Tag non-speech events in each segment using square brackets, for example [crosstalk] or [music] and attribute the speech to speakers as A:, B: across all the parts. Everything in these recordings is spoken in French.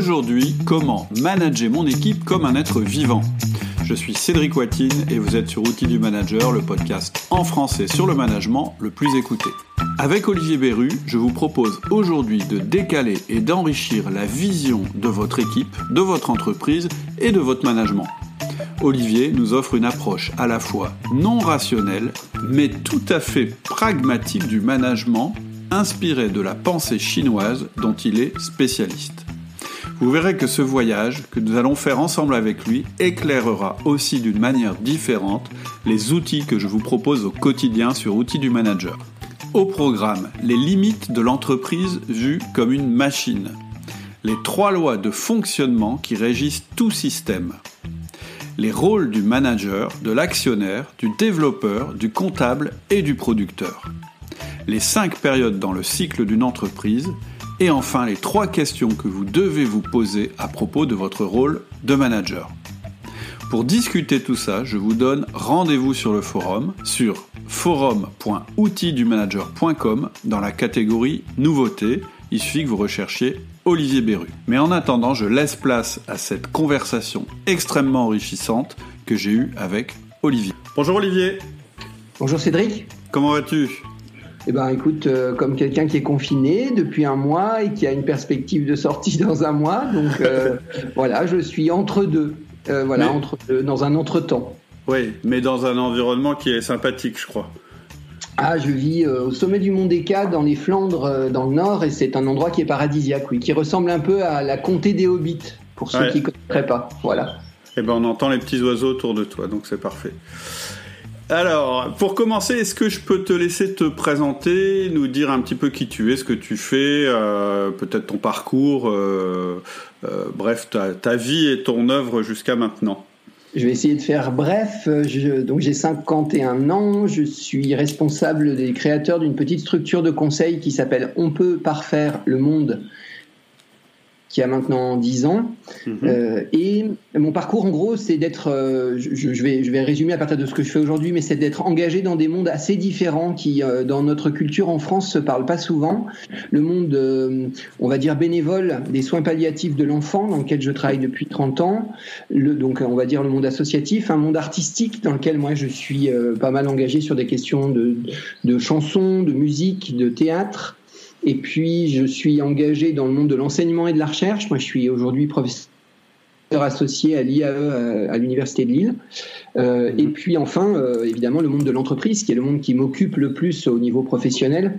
A: Aujourd'hui, comment manager mon équipe comme un être vivant Je suis Cédric Watine et vous êtes sur Outils du Manager, le podcast en français sur le management le plus écouté. Avec Olivier Berru, je vous propose aujourd'hui de décaler et d'enrichir la vision de votre équipe, de votre entreprise et de votre management. Olivier nous offre une approche à la fois non rationnelle, mais tout à fait pragmatique du management, inspirée de la pensée chinoise dont il est spécialiste. Vous verrez que ce voyage que nous allons faire ensemble avec lui éclairera aussi d'une manière différente les outils que je vous propose au quotidien sur Outils du Manager. Au programme, les limites de l'entreprise vues comme une machine. Les trois lois de fonctionnement qui régissent tout système. Les rôles du manager, de l'actionnaire, du développeur, du comptable et du producteur. Les cinq périodes dans le cycle d'une entreprise et enfin, les trois questions que vous devez vous poser à propos de votre rôle de manager. Pour discuter tout ça, je vous donne rendez-vous sur le forum sur forum.outildumanager.com dans la catégorie Nouveautés. Il suffit que vous recherchiez Olivier Berru. Mais en attendant, je laisse place à cette conversation extrêmement enrichissante que j'ai eue avec Olivier. Bonjour Olivier.
B: Bonjour Cédric.
A: Comment vas-tu?
B: Eh ben, écoute, euh, comme quelqu'un qui est confiné depuis un mois et qui a une perspective de sortie [laughs] dans un mois, donc euh, [laughs] voilà, je suis entre deux, euh, voilà, entre dans un entre-temps.
A: Oui, mais dans un environnement qui est sympathique, je crois.
B: Ah, je vis au sommet du Mont Deca, dans les Flandres, dans le nord, et c'est un endroit qui est paradisiaque, oui, qui ressemble un peu à la comté des Hobbits, pour ceux qui ne connaîtraient pas. Voilà.
A: Eh ben, on entend les petits oiseaux autour de toi, donc c'est parfait. Alors, pour commencer, est-ce que je peux te laisser te présenter, nous dire un petit peu qui tu es, ce que tu fais, euh, peut-être ton parcours, euh, euh, bref, ta, vie et ton œuvre jusqu'à maintenant?
B: Je vais essayer de faire bref. donc j'ai 51 ans, je suis responsable des créateurs d'une petite structure de conseil qui s'appelle On peut parfaire le monde qui a maintenant 10 ans. Mhm. Euh, et mon parcours, en gros, c'est d'être, euh, je, vais, je vais résumer à partir de ce que je fais aujourd'hui, mais c'est d'être engagé dans des mondes assez différents qui, euh, dans notre culture en France, se parlent pas souvent. Le monde, on va dire, bénévole des soins palliatifs de l'enfant, dans lequel je travaille depuis 30 ans. Le, donc, on va dire le monde associatif, un monde artistique dans lequel moi je suis pas mal engagé sur des questions de, de chansons, de musique, de théâtre. Et puis, je suis engagé dans le monde de l'enseignement et de la recherche. Moi, je suis aujourd'hui professeur associé à l'IAE euh, à l'Université de Lille. Euh, et puis, enfin, euh, évidemment, le monde de l'entreprise, qui est le monde qui m'occupe le plus au niveau professionnel.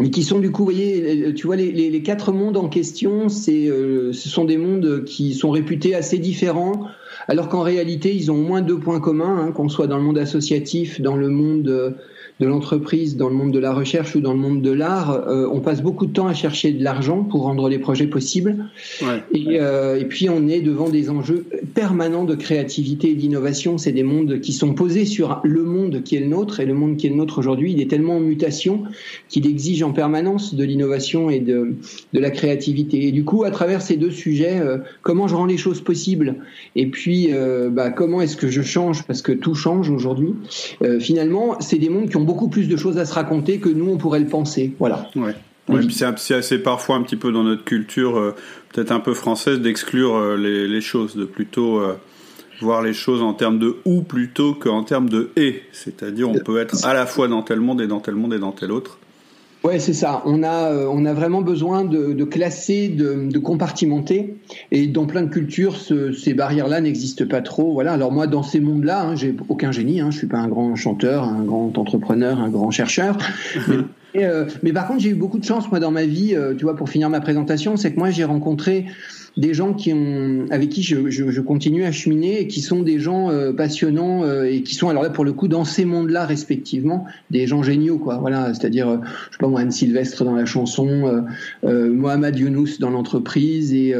B: Mais qui sont du coup, vous voyez, tu vois, les, les, quatre mondes en question, c'est, ce sont des mondes qui sont réputés assez différents, alors qu'en réalité, ils ont au moins deux points communs, hein, qu'on soit dans le monde associatif, dans le monde de l'entreprise dans le monde de la recherche ou dans le monde de l'art, euh, on passe beaucoup de temps à chercher de l'argent pour rendre les projets possibles. Ouais. Et, euh, et, puis on est devant des enjeux permanents de créativité et d'innovation. C'est des mondes qui sont posés sur le monde qui est le nôtre. Et le monde qui est le nôtre aujourd'hui, il est tellement en mutation qu'il exige en permanence de l'innovation et de, de la créativité. Et du coup, à travers ces deux sujets, euh, comment je rends les choses possibles? Et puis euh, bah, comment est-ce que je change? Parce que tout change aujourd'hui. Euh, finalement, c'est des mondes qui ont beaucoup plus de choses à se raconter que nous, on pourrait le penser. Voilà.
A: Ouais. C'est assez parfois un petit peu dans notre culture, euh, peut-être un peu française, d'exclure euh, les, les, choses, de plutôt euh, voir les choses en termes de ou plutôt qu'en termes de et. C'est-à-dire, on peut être à la fois dans tel monde et dans tel monde et dans tel autre.
B: Ouais, c'est ça. On a, on a vraiment besoin de, de classer, de, de, compartimenter. Et dans plein de cultures, ce, ces barrières-là n'existent pas trop. Voilà. Alors moi, dans ces mondes-là, hein, j'ai aucun génie. Hein. Je suis pas un grand chanteur, un grand entrepreneur, un grand chercheur. [laughs] mais, euh, mais, par contre, j'ai eu beaucoup de chance moi dans ma vie. Euh, tu vois, pour finir ma présentation, c'est que moi j'ai rencontré des gens qui ont, avec qui je, je, je, continue à cheminer et qui sont des gens euh, passionnants euh, et qui sont alors là pour le coup dans ces mondes-là respectivement des gens géniaux quoi. Voilà, c'est-à-dire euh, je sais pas moi Anne Sylvestre dans la chanson, euh, Mohamed Younous dans l'entreprise et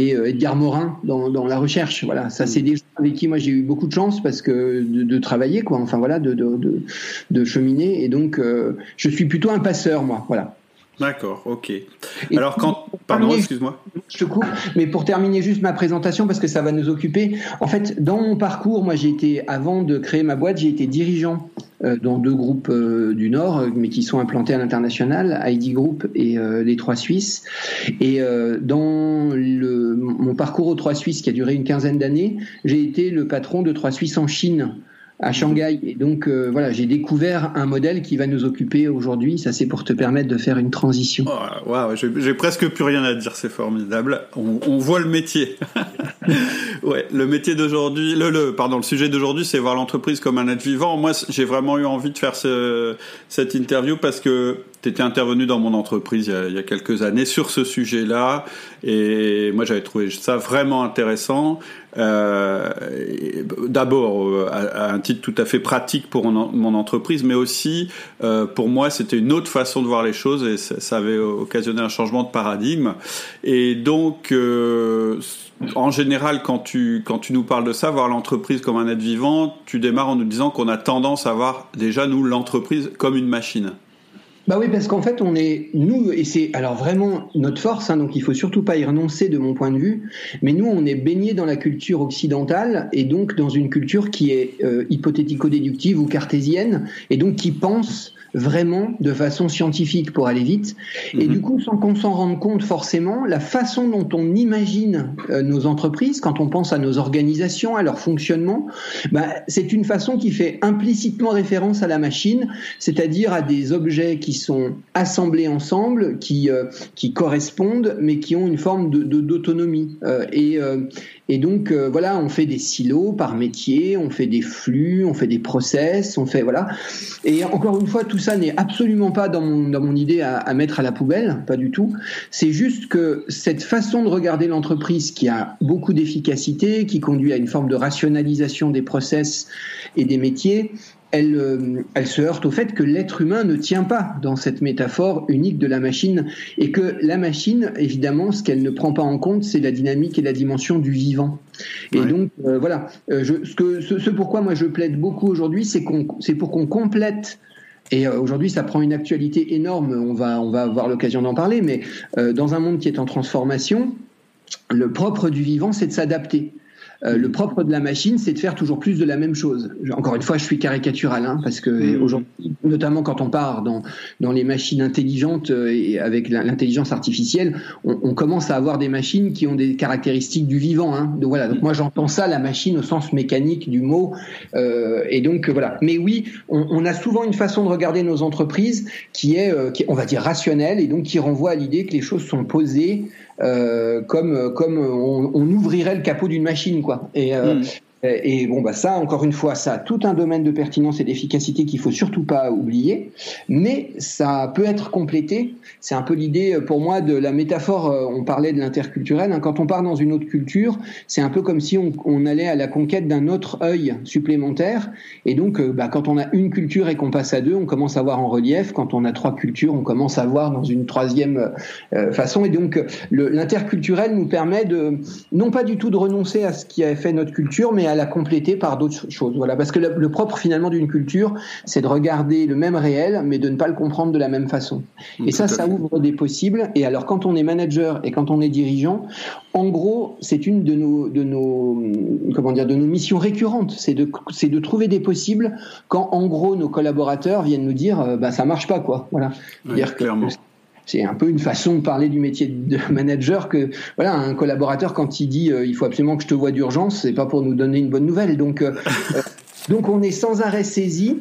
B: et Edgar Morin dans, dans, la recherche. Voilà, ça c'est des gens avec qui moi j'ai eu beaucoup de chance parce que de, de travailler quoi. Enfin voilà, de de, de, de cheminer et donc je suis plutôt un passeur moi. Voilà.
A: D'accord, ok. Alors quand... Pardon, excuse-moi.
B: Je te coupe, mais pour terminer juste ma présentation, parce que ça va nous occuper, en fait, dans mon parcours, moi j'ai été, avant de créer ma boîte, j'ai été dirigeant dans deux groupes du Nord, mais qui sont implantés à l'international, ID Group et les Trois Suisses. Et dans le, mon parcours aux Trois Suisses, qui a duré une quinzaine d'années, j'ai été le patron de Trois Suisses en Chine à Shanghai. Et donc euh, voilà, j'ai découvert un modèle qui va nous occuper aujourd'hui. Ça, c'est pour te permettre de faire une transition.
A: Oh, wow, j'ai presque plus rien à dire. C'est formidable. On, on, voit le métier. [laughs] ouais, le métier d'aujourd'hui, le, le, pardon, le sujet d'aujourd'hui, c'est voir l'entreprise comme un être vivant. Moi, j'ai vraiment eu envie de faire ce, cette interview parce que tu étais intervenu dans mon entreprise il y, a, quelques années sur ce sujet-là, et moi j'avais trouvé ça vraiment intéressant. Euh, D'abord euh, à, un titre tout à fait pratique pour mon, entreprise, mais aussi euh, pour moi c'était une autre façon de voir les choses et ça, ça, avait occasionné un changement de paradigme. Et donc en général, quand tu, quand tu nous parles de ça, voir l'entreprise comme un être vivant, tu démarres en nous disant qu'on a tendance à voir déjà, nous, l'entreprise comme une machine.
B: Bah oui, parce qu'en fait, on est nous et c'est alors vraiment notre force. Hein, donc, il faut surtout pas y renoncer de mon point de vue. Mais nous, on est baigné dans la culture occidentale et donc dans une culture qui est euh, hypothético-déductive ou cartésienne et donc qui pense vraiment de façon scientifique pour aller vite. Et mhm. du coup, sans qu'on s'en rende compte forcément, la façon dont on imagine euh, nos entreprises, quand on pense à nos organisations, à leur fonctionnement, bah, c'est une façon qui fait implicitement référence à la machine, c'est-à-dire à des objets qui sont assemblés ensemble, qui, euh, qui correspondent, mais qui ont une forme d'autonomie. De, euh, et, euh, et donc voilà, on fait des silos par métier, on fait des flux, on fait des process, on fait voilà. Et encore une fois, tout ça n'est absolument pas dans mon, dans mon idée à, à, mettre à la poubelle, pas du tout. C'est juste que cette façon de regarder l'entreprise qui a beaucoup d'efficacité, qui conduit à une forme de rationalisation des process et des métiers, elle, euh, elle, se heurte au fait que l'être humain ne tient pas dans cette métaphore unique de la machine et que la machine, évidemment, ce qu'elle ne prend pas en compte, c'est la dynamique et la dimension du vivant. Et donc, euh, voilà, euh, je, ce, que, ce, ce, pourquoi moi je plaide beaucoup aujourd'hui, c'est qu'on, c'est pour qu'on complète et aujourd'hui, ça prend une actualité énorme. On va, on va avoir l'occasion d'en parler, mais euh, dans un monde qui est en transformation, le propre du vivant, c'est de s'adapter. Euh, le propre de la machine, c'est de faire toujours plus de la même chose. Encore une fois, je suis caricatural, hein, parce que mmh. aujourd'hui, notamment quand on part dans, dans les machines intelligentes euh, et avec l'intelligence artificielle, on, on, commence à avoir des machines qui ont des caractéristiques du vivant. Hein. Donc voilà. Donc moi, j'entends ça, la machine au sens mécanique du mot. Euh, et donc voilà. Mais oui, on, on, a souvent une façon de regarder nos entreprises qui est, euh, qui, on va dire, rationnelle et donc qui renvoie à l'idée que les choses sont posées euh, comme comme on, ouvrirait le capot d'une machine quoi. Euh, mm. Et bon, bah ça, encore une fois, ça a tout un domaine de pertinence et d'efficacité qu'il faut surtout pas oublier, mais ça peut être complété. C'est un peu l'idée euh, pour moi de la métaphore. Euh, on parlait de l'interculturel. Hein. Quand on part dans une autre culture, c'est un peu comme si on, allait à la conquête d'un autre œil supplémentaire. Et donc, euh, bah, quand on a une culture et qu'on passe à deux, on commence à voir en relief. Quand on a trois cultures, on commence à voir dans une troisième euh, façon. Et donc, l'interculturel nous permet de non pas du tout de renoncer à ce qui a fait notre culture, mais à la compléter par d'autres choses. Voilà, parce que le, le propre finalement d'une culture, c'est de regarder le même réel, mais de ne pas le comprendre de la même façon. Et ça, ça ouvre des possibles. Et alors, quand on est manager et quand on est dirigeant, en gros, c'est une de nos, de nos, comment dire, de nos missions récurrentes, c'est de, c'est de trouver des possibles quand, en gros, nos collaborateurs viennent nous dire, euh, bah, ça marche pas, quoi. Voilà.
A: Dire clairement. Que,
B: c'est un peu une façon de parler du métier de [laughs] manager que voilà un collaborateur quand il dit euh, il faut absolument que je te vois d'urgence c'est pas pour nous donner une bonne nouvelle. Donc [laughs] euh, donc on est sans arrêt saisi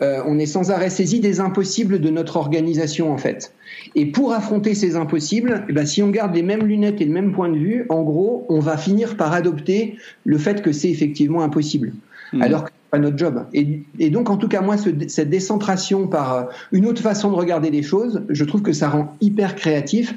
B: euh, on est sans arrêt saisi des impossibles de notre organisation en fait. Et pour affronter ces impossibles eh ben, si on garde les mêmes lunettes et le même point de vue en gros on va finir par adopter le fait que c'est effectivement impossible. Mmh. alors que pas notre job. Et, donc, en tout cas, moi, ce, cette décentration par euh, une autre façon de regarder les choses, je trouve que ça rend hyper créatif.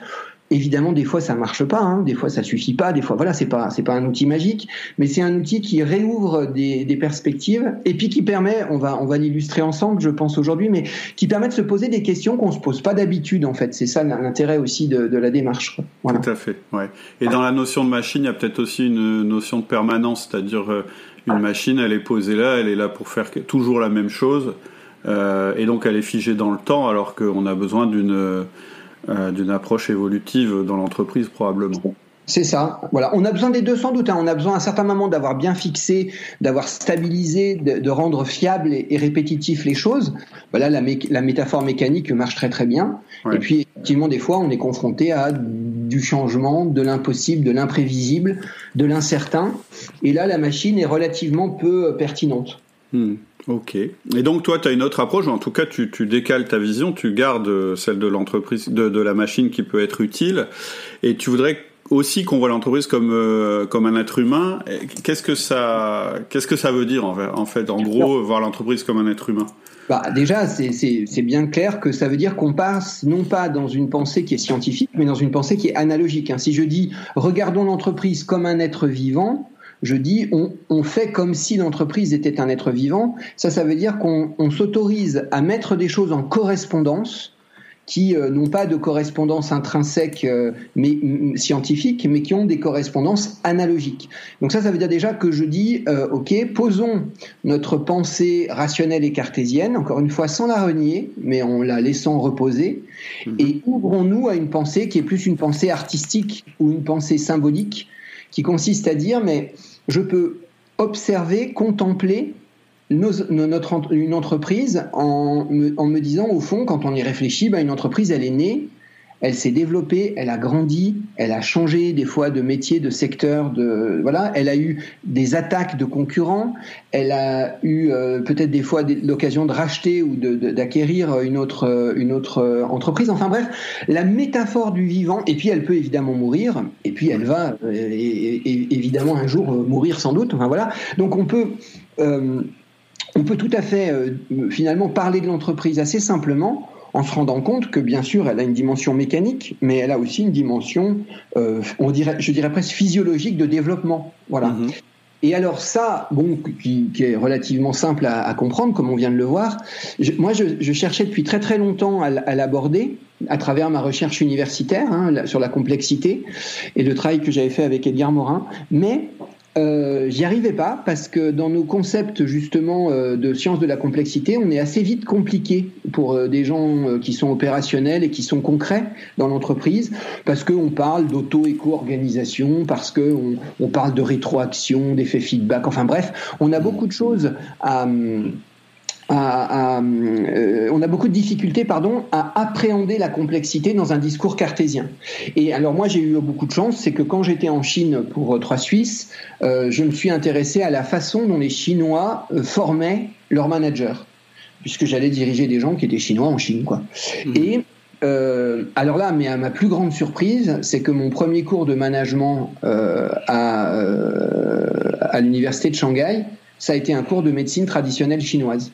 B: Évidemment, des fois, ça marche pas, hein, des fois, ça suffit pas, des fois, voilà, c'est pas, c'est pas un outil magique, mais c'est un outil qui réouvre des, perspectives et puis qui permet, on va, on va l'illustrer ensemble, je pense aujourd'hui, mais qui permet de se poser des questions qu'on se pose pas d'habitude, en fait. C'est ça l'intérêt aussi de, la démarche.
A: Tout à fait, ouais. Et dans la notion de machine, il y a peut-être aussi une notion de permanence, c'est-à-dire euh, une machine, elle est posée là, elle est là pour faire toujours la même chose, euh, et donc elle est figée dans le temps, alors qu'on a besoin d'une euh, d'une approche évolutive dans l'entreprise probablement.
B: C'est ça. Voilà, on a besoin des deux sans doute. Hein. On a besoin à un certain moment d'avoir bien fixé, d'avoir stabilisé, de, rendre fiable et, répétitif les choses. Voilà, la, la, métaphore mécanique marche très très bien. Et puis effectivement, des fois, on est confronté à du changement, de l'impossible, de l'imprévisible, de l'incertain. Et là, la machine est relativement peu pertinente.
A: Hmm. Ok. Et donc toi, tu as une autre approche, en tout cas, tu, tu, décales ta vision, tu gardes celle de l'entreprise, de, de, la machine qui peut être utile, et tu voudrais aussi qu'on voit l'entreprise comme euh, comme un être humain. Qu'est-ce que ça qu'est-ce que ça veut dire en fait en gros voir l'entreprise comme un être humain?
B: Bah, déjà, c'est bien clair que ça veut dire qu'on passe non pas dans une pensée qui est scientifique, mais dans une pensée qui est analogique. Hein. Si je dis regardons l'entreprise comme un être vivant, je dis on, on fait comme si l'entreprise était un être vivant. Ça, ça veut dire qu'on s'autorise à mettre des choses en correspondance qui euh, n'ont pas de correspondance intrinsèque euh, mais, scientifique, mais qui ont des correspondances analogiques. Donc ça, ça veut dire déjà que je dis, euh, ok, posons notre pensée rationnelle et cartésienne, encore une fois sans la renier, mais en la laissant reposer, mhm. et ouvrons-nous à une pensée qui est plus une pensée artistique ou une pensée symbolique, qui consiste à dire, mais je peux observer, contempler notre, une entreprise en me, en me, disant, au fond, quand on y réfléchit, bah, une entreprise, elle est née, elle s'est développée, elle a grandi, elle a changé des fois de métier, de secteur, de voilà, elle a eu des attaques de concurrents, elle a eu euh, peut-être des fois l'occasion de racheter ou d'acquérir une autre une autre euh, entreprise. Enfin bref, la métaphore du vivant. Et puis elle peut évidemment mourir, et puis elle va euh, évidemment un jour mourir sans doute. Enfin voilà. Donc on peut on peut tout à fait euh, finalement parler de l'entreprise assez simplement en se rendant compte que bien sûr elle a une dimension mécanique, mais elle a aussi une dimension, euh, on dirait, je dirais presque physiologique de développement. Voilà. Mhm. Et alors ça, bon, qui, est relativement simple à, comprendre, comme on vient de le voir. moi, je, cherchais depuis très très longtemps à, l'aborder à travers ma recherche universitaire hein, sur la complexité et le travail que j'avais fait avec Edgar Morin, mais euh, j'y arrivais pas parce que dans nos concepts justement euh, de sciences de la complexité, on est assez vite compliqué pour euh, des gens qui sont opérationnels et qui sont concrets dans l'entreprise, parce qu'on parle d'auto-éco-organisation, parce qu'on on parle de rétroaction, d'effet feedback, enfin bref, on a beaucoup de choses à... Euh, on a beaucoup de difficultés pardon, à appréhender la complexité dans un discours cartésien. Et alors moi j'ai eu beaucoup de chance, c'est que quand j'étais en Chine pour Trois Suisses, euh, je me suis intéressé à la façon dont les Chinois euh, formaient leurs managers, puisque j'allais diriger des gens qui étaient chinois en Chine. Quoi. Mmh. Et alors là, mais à ma plus grande surprise, c'est que mon premier cours de management à, à l'université de Shanghai, ça a été un cours de médecine traditionnelle chinoise.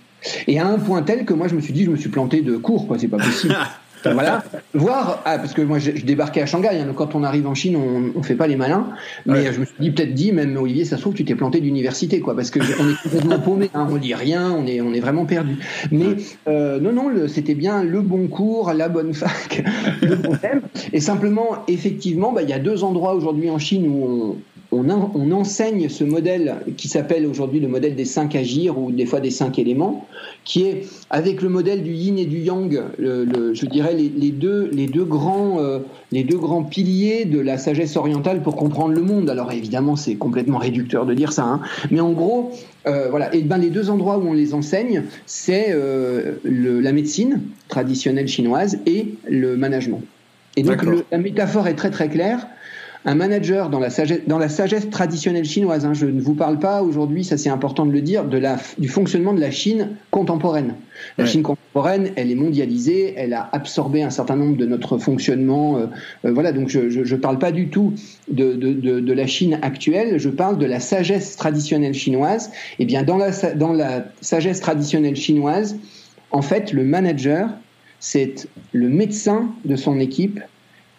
B: Et à un point tel que moi, je me suis dit, je me suis planté de cours, quoi, c'est pas possible. [laughs] voilà, voir, ah, parce que moi je, débarquais à Shanghai, hein, donc quand on arrive en Chine, on, on fait pas les malins, mais je me suis dit peut-être dit, même Olivier, ça se trouve tu t'es planté d'université, quoi, parce que on est complètement [laughs] paumé, hein, on dit rien, on est on est vraiment perdu. Mais euh, non non, c'était bien le bon cours, la bonne fac, [laughs] le bon thème, et simplement effectivement, bah, il y a deux endroits aujourd'hui en Chine où on, on, enseigne ce modèle qui s'appelle aujourd'hui le modèle des cinq agir ou des fois des cinq éléments, qui est avec le modèle du yin et du yang, je dirais les, deux, les, deux grands, euh, les deux grands piliers de la sagesse orientale pour comprendre le monde. Alors évidemment, c'est complètement réducteur de dire ça, hein. mais en gros, euh, voilà. Et ben les deux endroits où on les enseigne, c'est euh, la médecine traditionnelle chinoise et le management. Et donc la métaphore est très très claire un manager dans la sagesse, dans la sagesse traditionnelle chinoise, hein, je ne vous parle pas aujourd'hui, ça c'est important de le dire, de la, du fonctionnement de la Chine contemporaine. La Chine contemporaine, elle est mondialisée, elle a absorbé un certain nombre de notre fonctionnement. Euh, euh, voilà, donc je ne parle pas du tout de, de, de, de, la Chine actuelle, je parle de la sagesse traditionnelle chinoise. Et eh bien, dans la, dans la sagesse traditionnelle chinoise, en fait, le manager, c'est le médecin de son équipe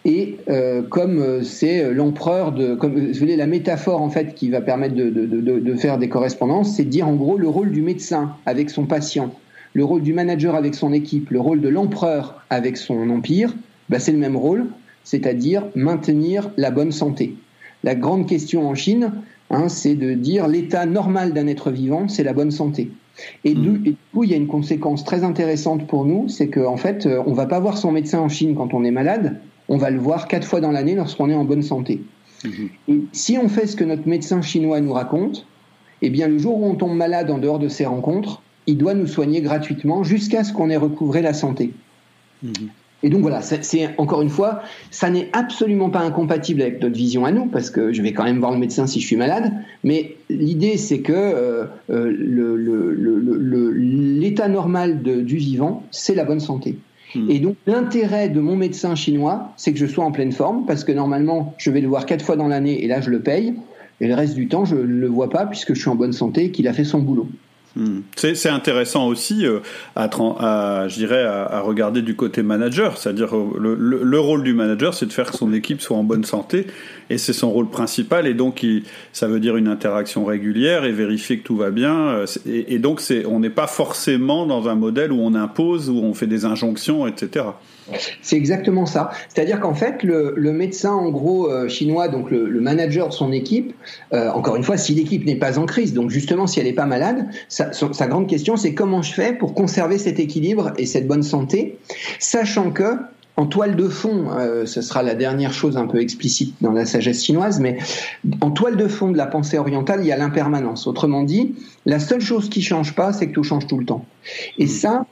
B: et euh, comme euh, c'est l'empereur de, comme vous voulez, la métaphore en fait qui va permettre de, de, de, de faire des correspondances, c'est de dire en gros le rôle du médecin avec son patient, le rôle du manager avec son équipe, le rôle de l'empereur avec son empire, bah, c'est le même rôle, c'est-à-dire maintenir la bonne santé. La grande question en Chine, hein, c'est de dire l'état normal d'un être vivant, c'est la bonne santé. Et, du, et, du, coup, il y a une conséquence très intéressante pour nous, c'est qu'en en fait, euh, on va pas voir son médecin en Chine quand on est malade, on va le voir quatre fois dans l'année lorsqu'on est en bonne santé. Mhm. Et si on fait ce que notre médecin chinois nous raconte, eh bien le jour où on tombe malade en dehors de ces rencontres, il doit nous soigner gratuitement jusqu'à ce qu'on ait recouvré la santé. Mhm. Et donc voilà, c'est encore une fois, ça n'est absolument pas incompatible avec notre vision à nous, parce que je vais quand même voir le médecin si je suis malade. Mais l'idée, c'est que euh, euh, l'état normal du vivant, c'est la bonne santé. Hmm. Et donc l'intérêt de mon médecin chinois, c'est que je sois en pleine forme, parce que normalement, je vais le voir quatre fois dans l'année, et là, je le paye. Et le reste du temps, je ne le vois pas, puisque je suis en bonne santé et qu'il a fait son boulot.
A: Hmm. C'est intéressant aussi euh, à, à, je dirais, à, regarder du côté manager, c'est-à-dire euh, le, le, rôle du manager, c'est de faire que son équipe soit en bonne santé, et c'est son rôle principal, et donc il, ça veut dire une interaction régulière et vérifier que tout va bien, euh, et, et donc on n'est pas forcément dans un modèle où on impose, où on fait des injonctions, etc.
B: C'est exactement ça. C'est-à-dire qu'en fait, le, médecin, en gros, euh, chinois, donc le, manager de son équipe, euh, encore une fois, si l'équipe n'est pas en crise, donc justement, si elle n'est pas malade, sa, grande question, c'est comment je fais pour conserver cet équilibre et cette bonne santé, sachant que en toile de fond, euh, ce sera la dernière chose un peu explicite dans la sagesse chinoise, mais en toile de fond de la pensée orientale, il y a l'impermanence. Autrement dit, la seule chose qui change pas, c'est que tout change tout le temps. Et ça,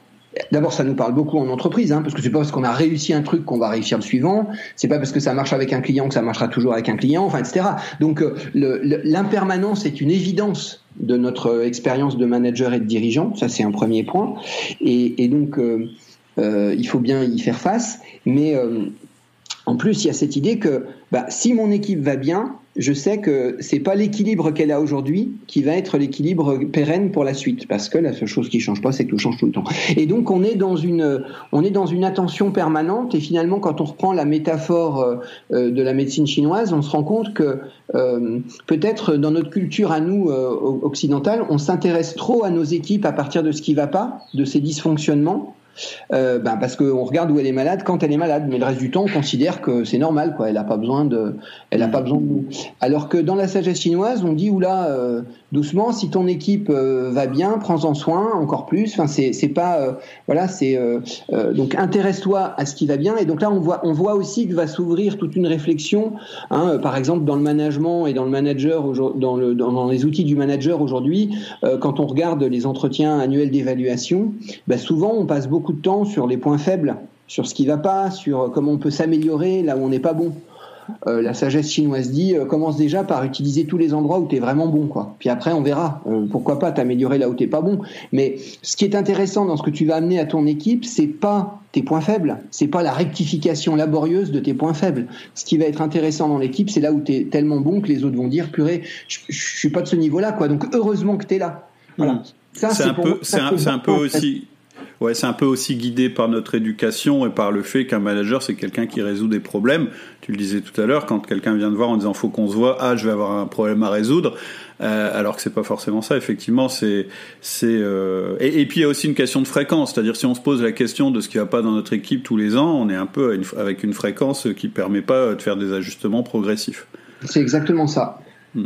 B: D'abord, ça nous parle beaucoup en entreprise, hein, parce que c'est pas parce qu'on a réussi un truc qu'on va réussir le suivant. C'est pas parce que ça marche avec un client que ça marchera toujours avec un client, enfin, etc. Donc, euh, l'impermanence est une évidence de notre expérience de manager et de dirigeant. Ça, c'est un premier point. Et, donc, euh, euh, il faut bien y faire face. Mais en plus, il y a cette idée que bah, si mon équipe va bien, je sais que c'est pas l'équilibre qu'elle a aujourd'hui qui va être l'équilibre pérenne pour la suite, parce que la seule chose qui change pas, c'est que tout change tout le temps. Et donc on est dans une, attention permanente. Et finalement, quand on reprend la métaphore euh, euh, de la médecine chinoise, on se rend compte que euh, peut-être dans notre culture à nous occidentale, on s'intéresse trop à nos équipes à partir de ce qui va pas, de ces dysfonctionnements euh, ben parce qu'on regarde où elle est malade quand elle est malade, mais le reste du temps on considère que c'est normal, quoi. Elle n'a pas besoin de, elle a pas besoin. Alors que dans la sagesse chinoise, on dit oula, euh, doucement, si ton équipe euh, va bien, prends-en soin encore plus. Enfin, c'est pas, euh, voilà, c'est donc intéresse-toi à ce qui va bien. Et donc là, on voit on voit aussi que va s'ouvrir toute une réflexion, hein, par exemple dans le management et dans le manager dans le dans, les outils du manager aujourd'hui, quand on regarde les entretiens annuels d'évaluation, ben souvent on passe beaucoup beaucoup de temps sur les points faibles, sur ce qui va pas, sur comment on peut s'améliorer là où on n'est pas bon. Euh, la sagesse chinoise dit euh, commence déjà par utiliser tous les endroits où tu es vraiment bon quoi. Puis après on verra euh, pourquoi pas t'améliorer là où t'es pas bon. Mais ce qui est intéressant dans ce que tu vas amener à ton équipe, c'est pas tes points faibles, c'est pas la rectification laborieuse de tes points faibles. Ce qui va être intéressant dans l'équipe, c'est là où tu es tellement bon que les autres vont dire purée, je, je suis pas de ce niveau-là quoi. Donc heureusement que tu es là.
A: Voilà. Mmh. c'est un, peu, c'est un, peu aussi Ouais, c'est un peu aussi guidé par notre éducation et par le fait qu'un manager, c'est quelqu'un qui résout des problèmes. Tu le disais tout à l'heure, quand quelqu'un vient te voir en disant faut qu'on se voit, ah, je vais avoir un problème à résoudre, euh, alors que c'est pas forcément ça. Effectivement, c'est c'est euh... et, puis il y a aussi une question de fréquence, c'est-à-dire si on se pose la question de ce qui va pas dans notre équipe tous les ans, on est un peu avec une fréquence qui permet pas de faire des ajustements progressifs.
B: C'est exactement ça. Hmm.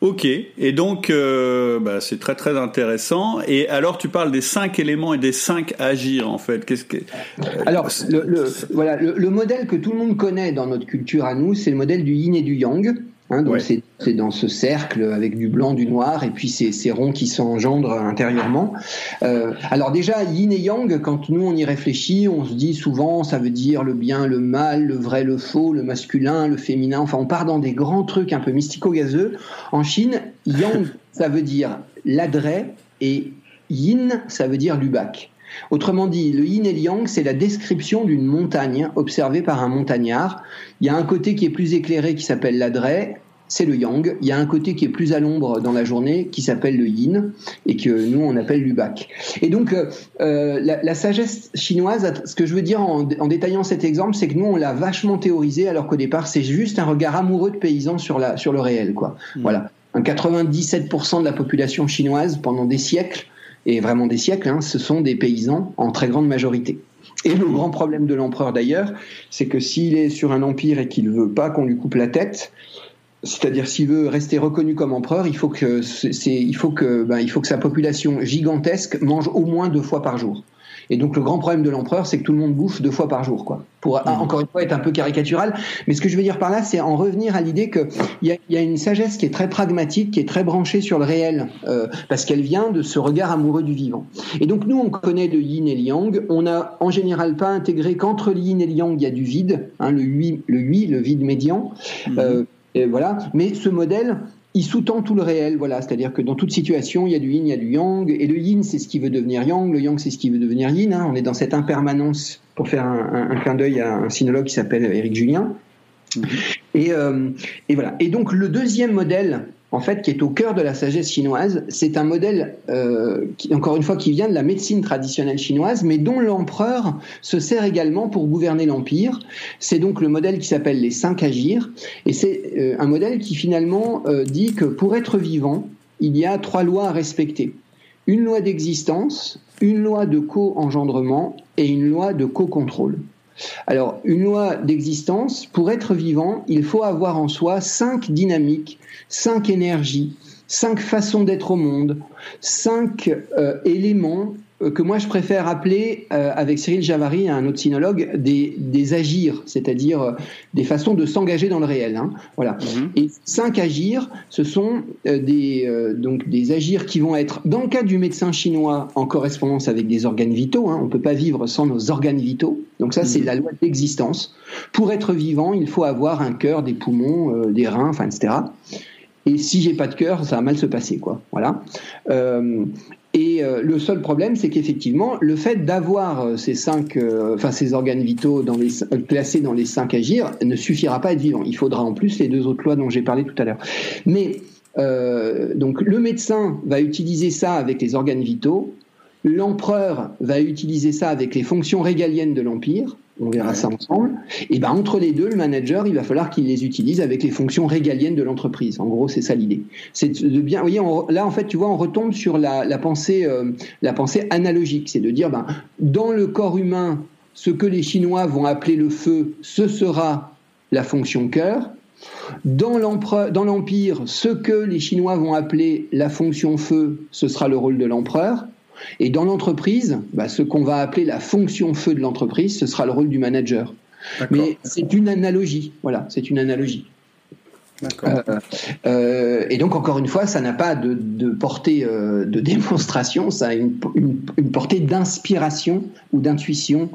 A: Ok, et donc euh, bah, c'est très très intéressant. Et alors tu parles des cinq éléments et des cinq agir en fait. Qu'est-ce que
B: euh, Alors le, voilà le, modèle que tout le monde connaît dans notre culture à nous, c'est le modèle du yin et du yang. Hein, donc c'est dans ce cercle avec du blanc, du noir et puis ces, ces ronds qui s'engendrent intérieurement. Euh, alors déjà yin et yang, quand nous on y réfléchit, on se dit souvent ça veut dire le bien, le mal, le vrai, le faux, le masculin, le féminin. Enfin on part dans des grands trucs un peu mystico-gazeux. En Chine, yang ça veut dire l'adret et yin ça veut dire l'ubac. Autrement dit, le yin et le yang, c'est la description d'une montagne observée par un montagnard. Il y a un côté qui est plus éclairé qui s'appelle l'adret, c'est le yang. Il y a un côté qui est plus à l'ombre dans la journée qui s'appelle le yin et que nous on appelle l'ubak. Et donc euh, euh, la, sagesse chinoise, ce que je veux dire en, détaillant cet exemple, c'est que nous on l'a vachement théorisé alors qu'au départ c'est juste un regard amoureux de paysan sur la sur le réel quoi. Mmh. Voilà. Un 97% de la population chinoise pendant des siècles et vraiment des siècles, hein, ce sont des paysans en très grande majorité. Et le grand problème de l'empereur d'ailleurs, c'est que s'il est sur un empire et qu'il veut pas qu'on lui coupe la tête, c'est-à-dire s'il veut rester reconnu comme empereur, il faut que il faut que, ben, il faut que sa population gigantesque mange au moins deux fois par jour. Et donc le grand problème de l'empereur, c'est que tout le monde bouffe deux fois par jour, quoi. Pour ah, encore une fois être un peu caricatural, mais ce que je veux dire par là, c'est en revenir à l'idée qu'il y, a, y a une sagesse qui est très pragmatique, qui est très branchée sur le réel, euh, parce qu'elle vient de ce regard amoureux du vivant. Et donc nous, on connaît le yin et le yang. On n'a en général pas intégré qu'entre le yin et le yang, il y a du vide, hein, le hui, le hui, le vide médian. Mhm. Euh, et voilà. Mais ce modèle, il sous-tend tout le réel, voilà. C'est-à-dire que dans toute situation, il y a du yin, il y a du yang, et le yin, c'est ce qui veut devenir yang, le yang, c'est ce qui veut devenir yin. Hein. On est dans cette impermanence, pour faire un, clin d'œil à un sinologue qui s'appelle Éric Julien. Mhm. Et, euh, et, voilà. Et donc le deuxième modèle en fait, qui est au cœur de la sagesse chinoise. C'est un modèle, euh, qui, encore une fois, qui vient de la médecine traditionnelle chinoise, mais dont l'empereur se sert également pour gouverner l'empire. C'est donc le modèle qui s'appelle les cinq agirs, et c'est euh, un modèle qui finalement euh, dit que pour être vivant, il y a trois lois à respecter. Une loi d'existence, une loi de co-engendrement et une loi de co-contrôle. Alors, une loi d'existence, pour être vivant, il faut avoir en soi cinq dynamiques, cinq énergies, cinq façons d'être au monde, cinq euh, éléments que moi je préfère appeler, euh, avec Cyril Javary, un autre sinologue, des, des agirs, c'est-à-dire euh, des façons de s'engager dans le réel. Hein, voilà. Mhm. Et cinq agirs, ce sont des, donc des agirs qui vont être, dans le cas du médecin chinois, en correspondance avec des organes vitaux. Hein, on ne peut pas vivre sans nos organes vitaux. Donc ça, c'est mhm. la loi d'existence. Pour être vivant, il faut avoir un cœur, des poumons, des reins, enfin, etc. Et si j'ai pas de cœur, ça va mal se passer, quoi. Voilà. Euh, et euh, le seul problème, c'est qu'effectivement, le fait d'avoir euh, ces cinq, euh, organes vitaux classés dans les cinq agirs ne suffira pas à être vivant. Il faudra en plus les deux autres lois dont j'ai parlé tout à l'heure. Mais donc le médecin va utiliser ça avec les organes vitaux, l'empereur va utiliser ça avec les fonctions régaliennes de l'empire, on verra ça ensemble. Et ben entre les deux, le manager, il va falloir qu'il les utilise avec les fonctions régaliennes de l'entreprise. En gros, c'est ça l'idée. C'est de bien. Vous voyez, là en fait, tu vois, on retombe sur la, pensée, euh, la pensée analogique, c'est de dire, ben dans le corps humain, ce que les Chinois vont appeler le feu, ce sera la fonction cœur. Dans l'empire, ce que les Chinois vont appeler la fonction feu, ce sera le rôle de l'empereur. Et dans l'entreprise, bah, ce qu'on va appeler la fonction feu de l'entreprise, ce sera le rôle du manager. Mais c'est une analogie. Voilà, c'est une analogie. Euh, euh, et donc encore une fois, ça n'a pas de, portée euh, de [laughs] démonstration, ça a une portée d'inspiration ou d'intuition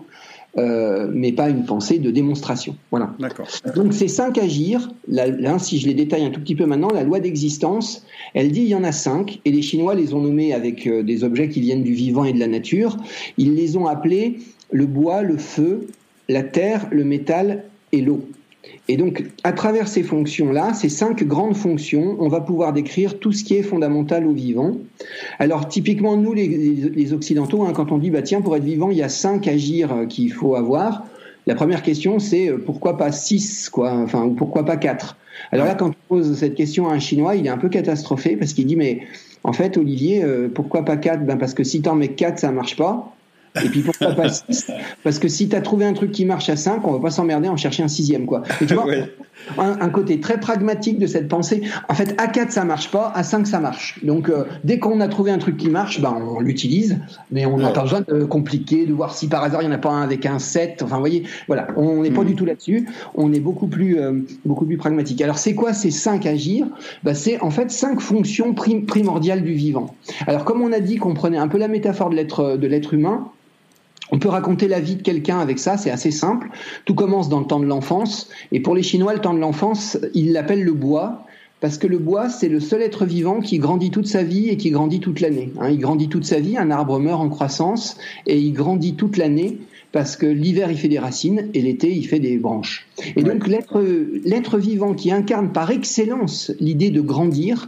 B: euh, mais pas une pensée de démonstration. Voilà. D'accord. Donc ces cinq agir, là, si je les détaille un tout petit peu maintenant, la loi d'existence, elle dit il y en a cinq, et les Chinois les ont nommés avec euh, des objets qui viennent du vivant et de la nature. Ils les ont appelés le bois, le feu, la terre, le métal et l'eau. Et donc, à travers ces fonctions-là, ces cinq grandes fonctions, on va pouvoir décrire tout ce qui est fondamental au vivant. Alors, typiquement, nous, les, Occidentaux, hein, quand on dit, bah, tiens, pour être vivant, il y a cinq agirs euh, qu'il faut avoir, la première question, c'est euh, pourquoi pas six, quoi, enfin, ou pourquoi pas quatre? Alors là, quand on pose cette question à un Chinois, il est un peu catastrophé parce qu'il dit, mais en fait, Olivier, euh, pourquoi pas quatre? Ben Parce que si t'en mets quatre, ça marche pas. Et puis pourquoi pas 6 Parce que si tu as trouvé un truc qui marche à 5, on va pas s'emmerder en chercher un sixième. Quoi. tu vois, [laughs] un, côté très pragmatique de cette pensée. En fait, à 4 ça marche pas, à 5 ça marche. Donc euh, dès qu'on a trouvé un truc qui marche, ben, on l'utilise, mais on n'a pas besoin de compliquer, de voir si par hasard il n'y en a pas un avec un 7. Enfin, vous voyez, voilà, on n'est pas hmm. du tout là-dessus. On est beaucoup plus, euh, beaucoup plus pragmatique. Alors c'est quoi ces 5 agir? Ben, C'est en fait 5 fonctions primordiales du vivant. Alors comme on a dit qu'on prenait un peu la métaphore de l'être humain, on peut raconter la vie de quelqu'un avec ça, c'est assez simple. Tout commence dans le temps de l'enfance, et pour les Chinois, le temps de l'enfance, ils l'appellent le bois, parce que le bois, c'est le seul être vivant qui grandit toute sa vie et qui grandit toute l'année. Hein. il grandit toute sa vie, un arbre meurt en croissance, et il grandit toute l'année, parce que l'hiver, il fait des racines, et l'été, il fait des branches. Et donc, l'être vivant qui incarne par excellence l'idée de grandir,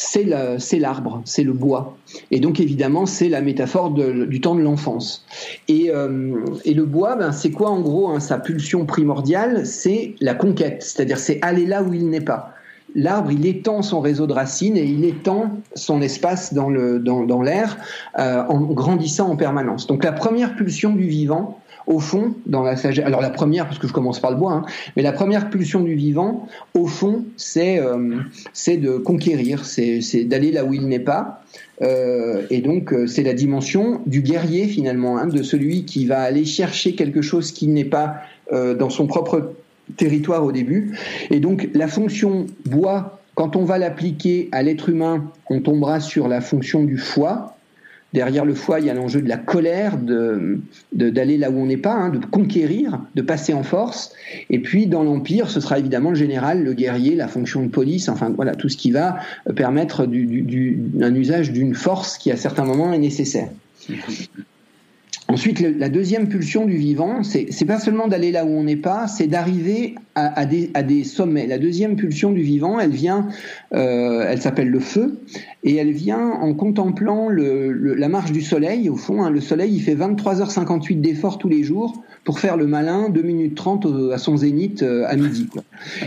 B: c'est l'arbre, c'est le bois. Et donc évidemment, c'est la métaphore du temps de l'enfance. Et, euh, le bois, ben, c'est quoi en gros hein, sa pulsion primordiale? C'est la conquête, c'est-à-dire c'est aller là où il n'est pas. L'arbre, il étend son réseau de racines et il étend son espace dans l'air euh, en grandissant en permanence. Donc la première pulsion du vivant, au fond, dans la alors la première, parce que je commence par le bois, hein, mais la première pulsion du vivant, au fond, c'est euh, de conquérir, c'est d'aller là où il n'est pas. Euh, et donc, euh, c'est la dimension du guerrier finalement, hein, de celui qui va aller chercher quelque chose qui n'est pas dans son propre territoire au début. Et donc, la fonction bois, quand on va l'appliquer à l'être humain, on tombera sur la fonction du foie, Derrière le foie, il y a l'enjeu de la colère, d'aller là où on n'est pas, hein, de conquérir, de passer en force. Et puis dans l'empire, ce sera évidemment le général, le guerrier, la fonction de police, enfin voilà tout ce qui va permettre du, du, un usage d'une force qui à certains moments est nécessaire. [laughs] Ensuite, la deuxième pulsion du vivant, c'est pas seulement d'aller là où on n'est pas, c'est d'arriver à, des, sommets. La deuxième pulsion du vivant, elle vient, euh, elle s'appelle le feu, et elle vient en contemplant la marche du soleil. Au fond, hein, le soleil, il fait 23h58 d'efforts tous les jours pour faire le malin 2 minutes 30 à son zénith euh, à midi.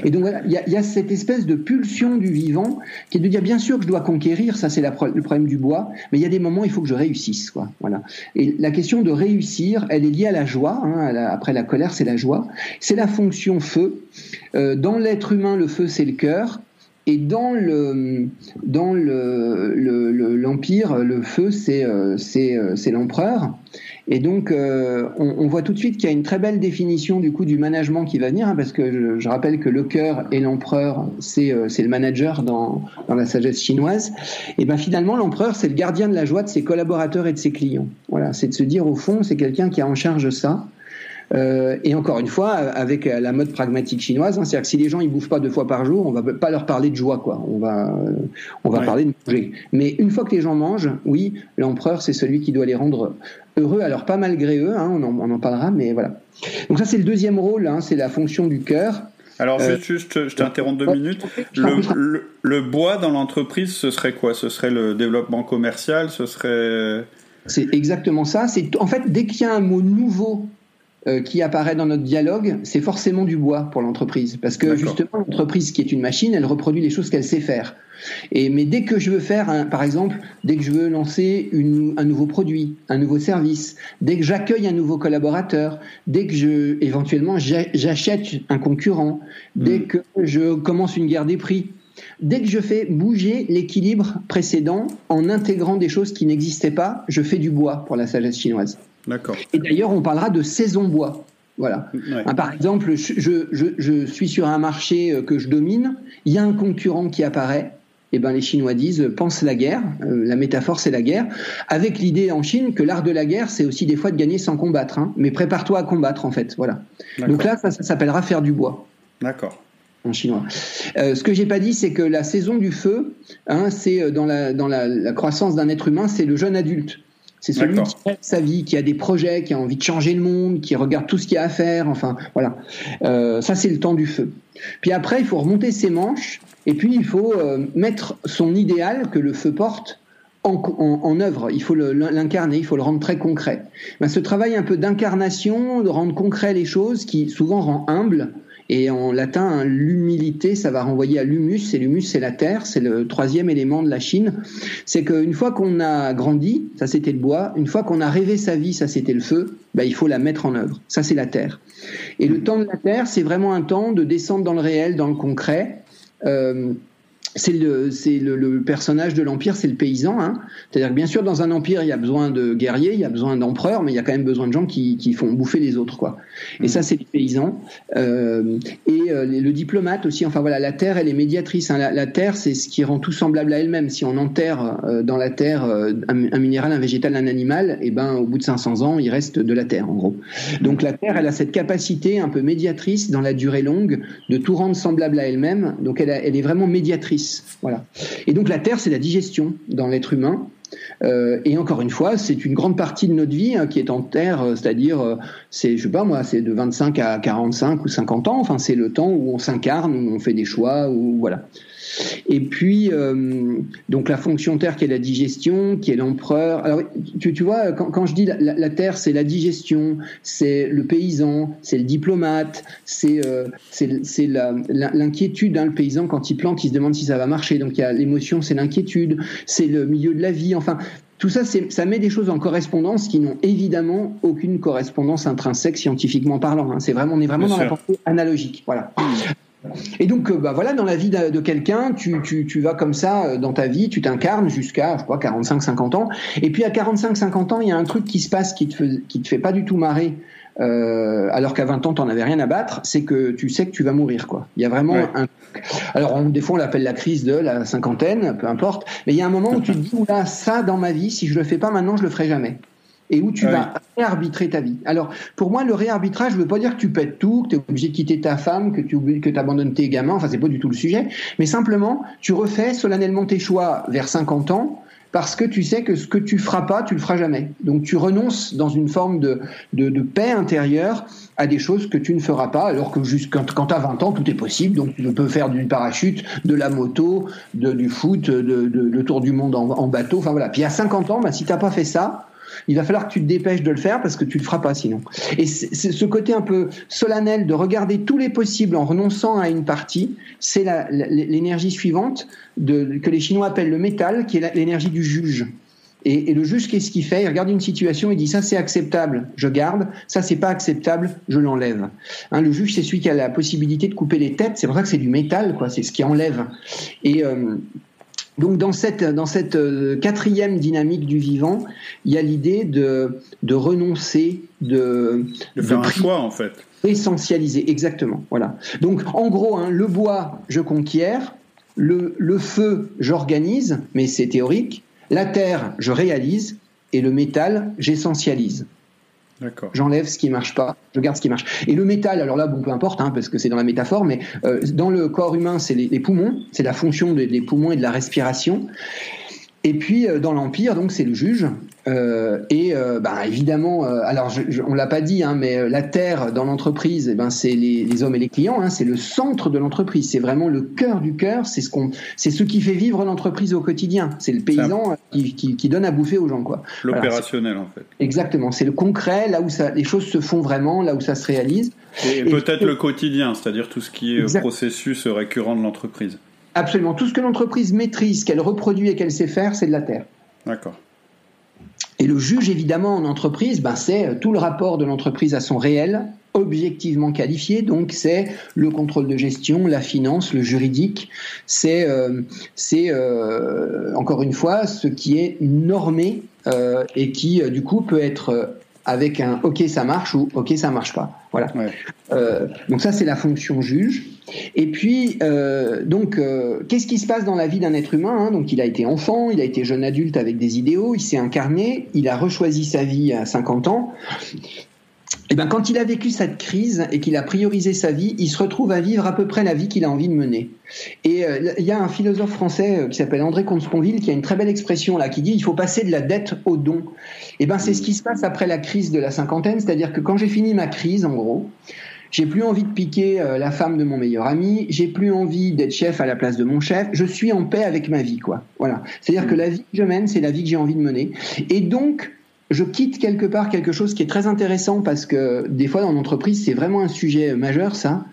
B: Et donc voilà, il y a, cette espèce de pulsion du vivant qui est de dire bien sûr que je dois conquérir, ça c'est le problème du bois, mais il y a des moments il faut que je réussisse. Quoi. Voilà. Et la question de réussir, elle est liée à la joie. Hein, après la colère, c'est la joie. C'est la fonction feu. Euh, dans l'être humain, le feu, c'est le cœur. Et dans le dans le l'empire, le, feu c'est euh, euh, c'est l'empereur. Et donc euh, on, on, voit tout de suite qu'il y a une très belle définition du coup du management qui va venir, hein, parce que je, je, rappelle que le cœur et l'empereur c'est c'est le manager dans dans la sagesse chinoise. Et ben finalement l'empereur c'est le gardien de la joie de ses collaborateurs et de ses clients. Voilà, c'est de se dire au fond c'est quelqu'un qui a en charge ça. Euh, et encore une fois, avec la mode pragmatique chinoise, hein, c'est-à-dire que si les gens ils bouffent pas deux fois par jour, on va pas leur parler de joie, quoi. On va, on va parler de manger. Mais une fois que les gens mangent, oui, l'empereur c'est celui qui doit les rendre heureux. Alors pas malgré eux, hein, on, en, on, en, parlera, mais voilà. Donc ça c'est le deuxième rôle, hein, c'est la fonction du cœur.
A: Alors euh, juste, je t'interromps deux minutes. Le, le, le bois dans l'entreprise, ce serait quoi? Ce serait le développement commercial? Ce serait
B: c'est exactement ça. C'est en fait dès qu'il y a un mot nouveau euh, qui apparaît dans notre dialogue, c'est forcément du bois pour l'entreprise. Parce que justement, l'entreprise qui est une machine, elle reproduit les choses qu'elle sait faire. Et, mais dès que je veux faire, un, par exemple, dès que je veux lancer une, un nouveau produit, un nouveau service, dès que j'accueille un nouveau collaborateur, dès que je, éventuellement, j'achète un concurrent, dès mm. que je commence une guerre des prix, Dès que je fais bouger l'équilibre précédent en intégrant des choses qui n'existaient pas, je fais du bois pour la sagesse chinoise.
A: D'accord.
B: Et d'ailleurs, on parlera de saison bois. Voilà. Ouais. Hein, par exemple, je, je, je, suis sur un marché euh, que je domine, il y a un concurrent qui apparaît. Et eh ben les Chinois disent pense la guerre. Euh, la métaphore c'est la guerre, avec l'idée en Chine que l'art de la guerre c'est aussi des fois de gagner sans combattre. Hein. Mais prépare-toi à combattre en fait. Voilà. Donc là ça, ça s'appellera faire du bois.
A: D'accord
B: en chinois. Euh, ce que j'ai pas dit, c'est que la saison du feu, hein, c'est dans la dans la, la croissance d'un être humain, c'est le jeune adulte. C'est celui qui aime sa vie, qui a des projets, qui a envie de changer le monde, qui regarde tout ce qu'il y a à faire. Enfin, voilà. Euh, ça, c'est le temps du feu. Puis après, il faut remonter ses manches et puis il faut euh, mettre son idéal que le feu porte en, en, en œuvre. Il faut l'incarner, il faut le rendre très concret. Ben, ce travail un peu d'incarnation, de rendre concret les choses, qui souvent rend humble, et en latin, hein, l'humilité, ça va renvoyer à l'humus, et l'humus, c'est la terre, c'est le troisième élément de la Chine. C'est qu'une fois qu'on a grandi, ça c'était le bois, une fois qu'on a rêvé sa vie, ça c'était le feu, bah, il faut la mettre en œuvre. Ça c'est la terre. Et le temps de la terre, c'est vraiment un temps de descendre dans le réel, dans le concret. Euh, c'est le, c'est le, le, personnage de l'empire, c'est le paysan. Hein. C'est-à-dire que bien sûr, dans un empire, il y a besoin de guerriers, il y a besoin d'empereurs, mais il y a quand même besoin de gens qui, qui font bouffer les autres, quoi. Et mmh. ça, c'est le paysan. Euh, et euh, le diplomate aussi. Enfin voilà, la terre, elle est médiatrice. Hein. La, la, terre, c'est ce qui rend tout semblable à elle-même. Si on enterre euh, dans la terre euh, un, un, minéral, un végétal, un animal, et eh ben au bout de 500 ans, il reste de la terre, en gros. Donc la terre, elle a cette capacité un peu médiatrice dans la durée longue de tout rendre semblable à elle-même. Donc elle, a, elle est vraiment médiatrice voilà. Et donc la terre, c'est la digestion dans l'être humain. Euh, et encore une fois, c'est une grande partie de notre vie hein, qui est en terre, euh, c'est-à-dire, euh, c'est, je sais pas moi, c'est de 25 à 45 ou 50 ans. Enfin, c'est le temps où on s'incarne, où on fait des choix, voilà. Et puis, euh, donc la fonction terre qui est la digestion, qui est l'empereur. Alors, tu, tu vois, quand, quand, je dis la, la, la terre, c'est la digestion, c'est le paysan, c'est le diplomate, c'est euh, l'inquiétude. Hein, le paysan, quand il plante, il se demande si ça va marcher. Donc, il y a l'émotion, c'est l'inquiétude, c'est le milieu de la vie. Enfin, tout ça, ça met des choses en correspondance qui n'ont évidemment aucune correspondance intrinsèque scientifiquement parlant. Hein. C'est vraiment, on est vraiment dans la portée analogique. Voilà. [clears throat] Et donc, euh, bah voilà, dans la vie de, quelqu'un, tu, tu, tu, vas comme ça euh, dans ta vie, tu t'incarnes jusqu'à, je crois, 45-50 ans. Et puis à 45-50 ans, il y a un truc qui se passe qui te, fait, qui te fait pas du tout marrer. Euh, alors qu'à 20 ans, t'en avais rien à battre, c'est que tu sais que tu vas mourir, quoi. Il y a vraiment un. Alors, on, des fois, on l'appelle la crise de la cinquantaine, peu importe. Mais il y a un moment où tu te dis, oula, ça dans ma vie, si je le fais pas maintenant, je le ferai jamais et où tu vas réarbitrer ta vie. Alors, pour moi, le réarbitrage ne veut pas dire que tu pètes tout, que tu es obligé de quitter ta femme, que tu que abandonnes tes gamins, enfin, c'est pas du tout le sujet, mais simplement, tu refais solennellement tes choix vers 50 ans, parce que tu sais que ce que tu feras pas, tu le feras jamais. Donc tu renonces dans une forme de, de, de paix intérieure à des choses que tu ne feras pas, alors que juste quand, tu as 20 ans, tout est possible. Donc tu peux faire du parachute, de la moto, de, du foot, de, le tour du monde en, en, bateau. Enfin voilà. Puis à 50 ans, bah, si t'as pas fait ça, il va falloir que tu te dépêches de le faire parce que tu le feras pas sinon. Et ce côté un peu solennel de regarder tous les possibles en renonçant à une partie, c'est l'énergie suivante que les Chinois appellent le métal, qui est l'énergie du juge. Et, le juge, qu'est-ce qu'il fait? Il regarde une situation, il dit ça c'est acceptable, je garde, ça c'est pas acceptable, je l'enlève. Hein, le juge, c'est celui qui a la possibilité de couper les têtes. C'est pour ça que c'est du métal, quoi. C'est ce qui enlève. Et euh, donc dans cette, dans cette euh, quatrième dynamique du vivant, il y a l'idée de, de renoncer, de,
A: de faire un choix en fait.
B: Essentialiser, exactement. Voilà. Donc en gros, hein, le bois, je conquiers, le, le feu, j'organise, mais c'est théorique, la terre, je réalise, et le métal, j'essentialise. J'enlève ce qui marche pas, je garde ce qui marche. Et le métal, alors là, bon, peu importe, hein, parce que c'est dans la métaphore, mais euh, dans le corps humain, c'est les, poumons, c'est la fonction des poumons et de la respiration. Et puis euh, dans l'empire, donc c'est le juge. Euh, et euh, bah, évidemment, euh, alors je, je, on l'a pas dit, hein, mais la terre dans l'entreprise, eh ben c'est les, les, hommes et les clients. Hein, c'est le centre de l'entreprise. C'est vraiment le cœur du cœur. C'est ce qu'on, c'est ce qui fait vivre l'entreprise au quotidien. C'est le paysan qui, qui, qui, donne à bouffer aux gens, quoi.
A: L'opérationnel en fait.
B: Exactement. C'est le concret, là où ça, les choses se font vraiment, là où ça se réalise.
A: Et, et peut-être le quotidien, c'est-à-dire tout ce qui est exact. processus récurrent de l'entreprise.
B: Absolument. Tout ce que l'entreprise maîtrise, qu'elle reproduit et qu'elle sait faire, c'est de la terre.
A: D'accord.
B: Et le juge, évidemment, en entreprise, ben, c'est tout le rapport de l'entreprise à son réel, objectivement qualifié. Donc, c'est le contrôle de gestion, la finance, le juridique. C'est, euh, c'est euh, encore une fois, ce qui est normé euh, et qui, du coup, peut être avec un OK ça marche ou OK ça marche pas. Voilà. Ouais. Euh, donc ça c'est la fonction juge. Et puis euh, donc euh, qu'est-ce qui se passe dans la vie d'un être humain hein? Donc il a été enfant, il a été jeune adulte avec des idéaux, il s'est incarné, il a rechoisi sa vie à 50 ans. Et ben quand il a vécu cette crise et qu'il a priorisé sa vie, il se retrouve à vivre à peu près la vie qu'il a envie de mener. Et euh, il y a un philosophe français euh, qui s'appelle André Comte-Sponville qui a une très belle expression là qui dit il faut passer de la dette au don. Et ben c'est ce qui se passe après la crise de la cinquantaine, c'est-à-dire que quand j'ai fini ma crise en gros, j'ai plus envie de piquer euh, la femme de mon meilleur ami, j'ai plus envie d'être chef à la place de mon chef, je suis en paix avec ma vie quoi. Voilà. C'est-à-dire que la vie que je mène, c'est la vie que j'ai envie de mener. Et donc je quitte quelque part quelque chose qui est très intéressant parce que des fois dans l'entreprise c'est vraiment un sujet majeur ça.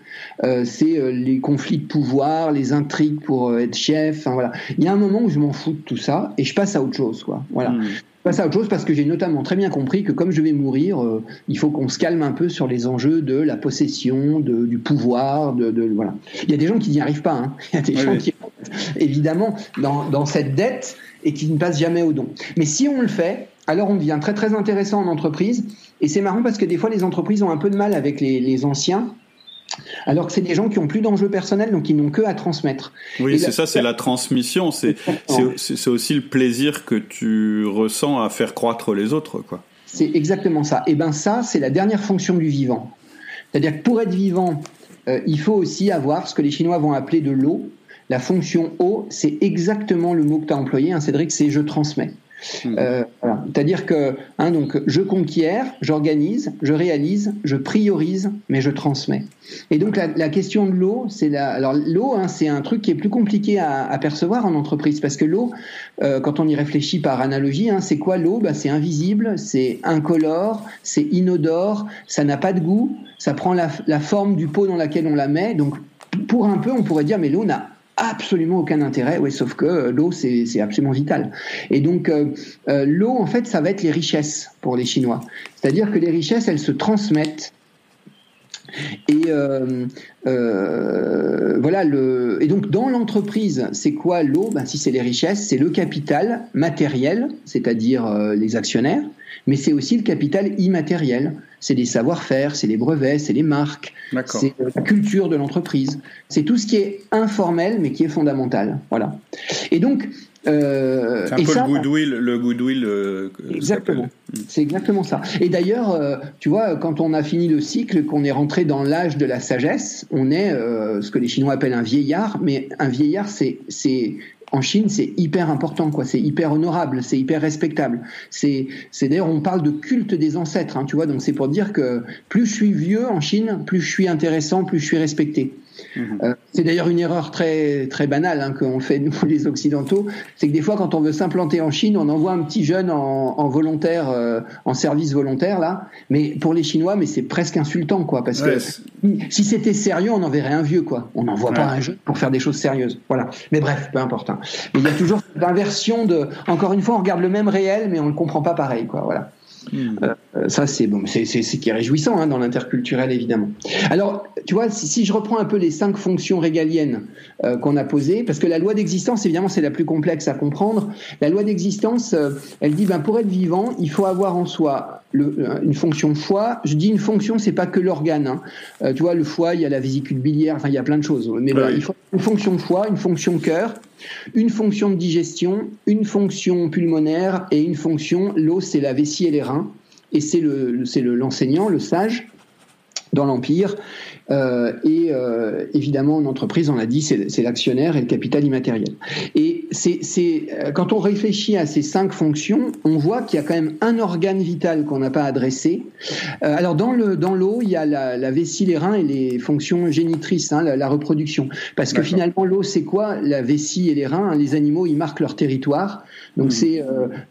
B: Euh, c'est euh, les conflits de pouvoir, les intrigues pour euh, être chef. Voilà. Il y a un moment où je m'en fous de tout ça et je passe à autre chose quoi. Voilà. Mmh. Je passe à autre chose parce que j'ai notamment très bien compris que comme je vais mourir, il faut qu'on se calme un peu sur les enjeux de la possession, de, du pouvoir, de, de, voilà. Il y a des gens qui n'y arrivent pas. Hein. Il y a des oui, gens oui. qui évidemment dans, dans cette dette et qui ne passent jamais au don. Mais si on le fait, alors on devient très très intéressant en entreprise. Et c'est marrant parce que des fois les entreprises ont un peu de mal avec les, les anciens. Alors que c'est des gens qui ont plus d'enjeux personnels, donc ils n'ont que à transmettre.
A: Oui, c'est ça, c'est la transmission. C'est aussi le plaisir que tu ressens à faire croître les autres, quoi.
B: C'est exactement ça. Et ben ça, c'est la dernière fonction du vivant. C'est-à-dire que pour être vivant, euh, il faut aussi avoir ce que les Chinois vont appeler de l'eau. La fonction eau, c'est exactement le mot que tu as employé, hein, Cédric, c'est je transmets. Mmh. Euh. C'est-à-dire que hein, donc je conquiers, j'organise, je réalise, je priorise, mais je transmets. Et donc la, question de l'eau, c'est la, alors l'eau, hein, c'est un truc qui est plus compliqué à, percevoir en entreprise parce que l'eau, euh, quand on y réfléchit par analogie, hein, c'est quoi l'eau? Bah, C'est invisible, c'est incolore, c'est inodore, ça n'a pas de goût, ça prend la, la forme du pot dans laquelle on la met. Donc pour un peu, on pourrait dire mais l'eau n'a absolument aucun intérêt. Ouais, sauf que l'eau, c'est absolument vital. Et donc, l'eau, en fait, ça va être les richesses pour les Chinois. C'est-à-dire que les richesses, elles se transmettent et euh, euh, voilà. Et donc dans l'entreprise, c'est quoi l'eau? Ben, Si c'est les richesses, c'est le capital matériel, c'est-à-dire euh, les actionnaires, mais c'est aussi le capital immatériel. C'est les savoir-faire, c'est les brevets, c'est les marques, c'est la culture de l'entreprise. C'est tout ce qui est informel mais qui est fondamental. Voilà. Et donc
A: euh, c'est un peu le goodwill, le goodwill. Euh,
B: exactement. Hmm. C'est exactement ça. Et d'ailleurs, euh, tu vois, quand on a fini le cycle, qu'on est rentré dans l'âge de la sagesse, on est ce que les Chinois appellent un vieillard. Mais un vieillard, c'est, c'est en Chine, c'est hyper important, quoi. C'est hyper honorable, c'est hyper respectable. C'est, c'est d'ailleurs, on parle de culte des ancêtres, hein, tu vois. Donc c'est pour dire que plus je suis vieux en Chine, plus je suis intéressant, plus je suis respecté. Mhm. Euh, c'est d'ailleurs une erreur très très banale hein, qu'on fait nous les occidentaux, c'est que des fois quand on veut s'implanter en Chine, on envoie un petit jeune en, volontaire, euh, en service volontaire là. Mais pour les Chinois, mais c'est presque insultant quoi, parce que si c'était sérieux, on enverrait un vieux quoi. On n'envoie pas un jeune pour faire des choses sérieuses. Voilà. Mais bref, peu importe. Hein. Mais il y a toujours cette inversion de. Encore une fois, on regarde le même réel, mais on le comprend pas pareil quoi. Voilà. Hmm. Euh, ça, c'est bon, c'est ce qui est réjouissant hein, dans l'interculturel, évidemment. Alors, tu vois, si, je reprends un peu les cinq fonctions régaliennes euh, qu'on a posées, parce que la loi d'existence, évidemment, c'est la plus complexe à comprendre. La loi d'existence, euh, elle dit, ben, pour être vivant, il faut avoir en soi le, une fonction foie. Je dis une fonction, c'est pas que l'organe. Hein. tu vois, le foie, il y a la vésicule biliaire, enfin, il y a plein de choses. Mais il faut une fonction foie, une fonction cœur, une fonction de digestion, une fonction pulmonaire et une fonction, l'eau, c'est la vessie et les reins. Et c'est l'enseignant, le, le sage, dans l'Empire. Euh, et euh, évidemment, en entreprise, on l'a dit, c'est l'actionnaire et le capital immatériel. Et c'est euh, quand on réfléchit à ces cinq fonctions, on voit qu'il y a quand même un organe vital qu'on n'a pas adressé. Euh, alors dans le dans l'eau, il y a la, la, vessie, les reins et les fonctions génitrices, hein, la, la, reproduction. Parce que finalement, l'eau, c'est quoi? La vessie et les reins. Hein, les animaux, ils marquent leur territoire. Donc hmm. c'est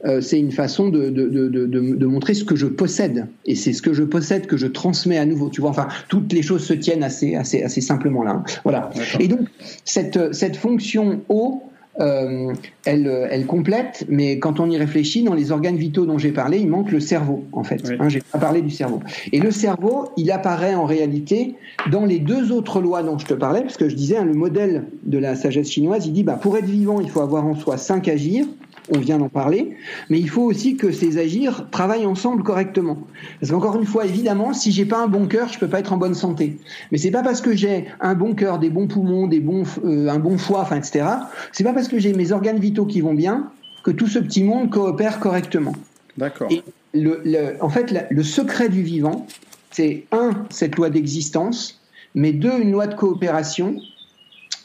B: euh, c'est une façon de de, de, de, de montrer ce que je possède. Et c'est ce que je possède que je transmets à nouveau. Tu vois, enfin, toutes les choses se tiennent assez, assez, assez simplement là. Hein. Voilà. Et donc, cette, cette fonction eau, euh, elle, elle, complète, mais quand on y réfléchit, dans les organes vitaux dont j'ai parlé, il manque le cerveau, en fait. Hein, j'ai pas parlé du cerveau. Et le cerveau, il apparaît en réalité dans les deux autres lois dont je te parlais, parce que je disais, hein, le modèle de la sagesse chinoise, il dit, bah, pour être vivant, il faut avoir en soi cinq agirs, on vient d'en parler, mais il faut aussi que ces agirs travaillent ensemble correctement. Parce qu'encore une fois, évidemment, si j'ai pas un bon cœur, je peux pas être en bonne santé. Mais c'est pas parce que j'ai un bon cœur, des bons poumons, des bons, euh, un bon foie, enfin, etc. C'est pas parce que j'ai mes organes vitaux qui vont bien que tout ce petit monde coopère correctement.
A: D'accord.
B: Et le, en fait, le secret du vivant, c'est un, cette loi d'existence, mais deux, une loi de coopération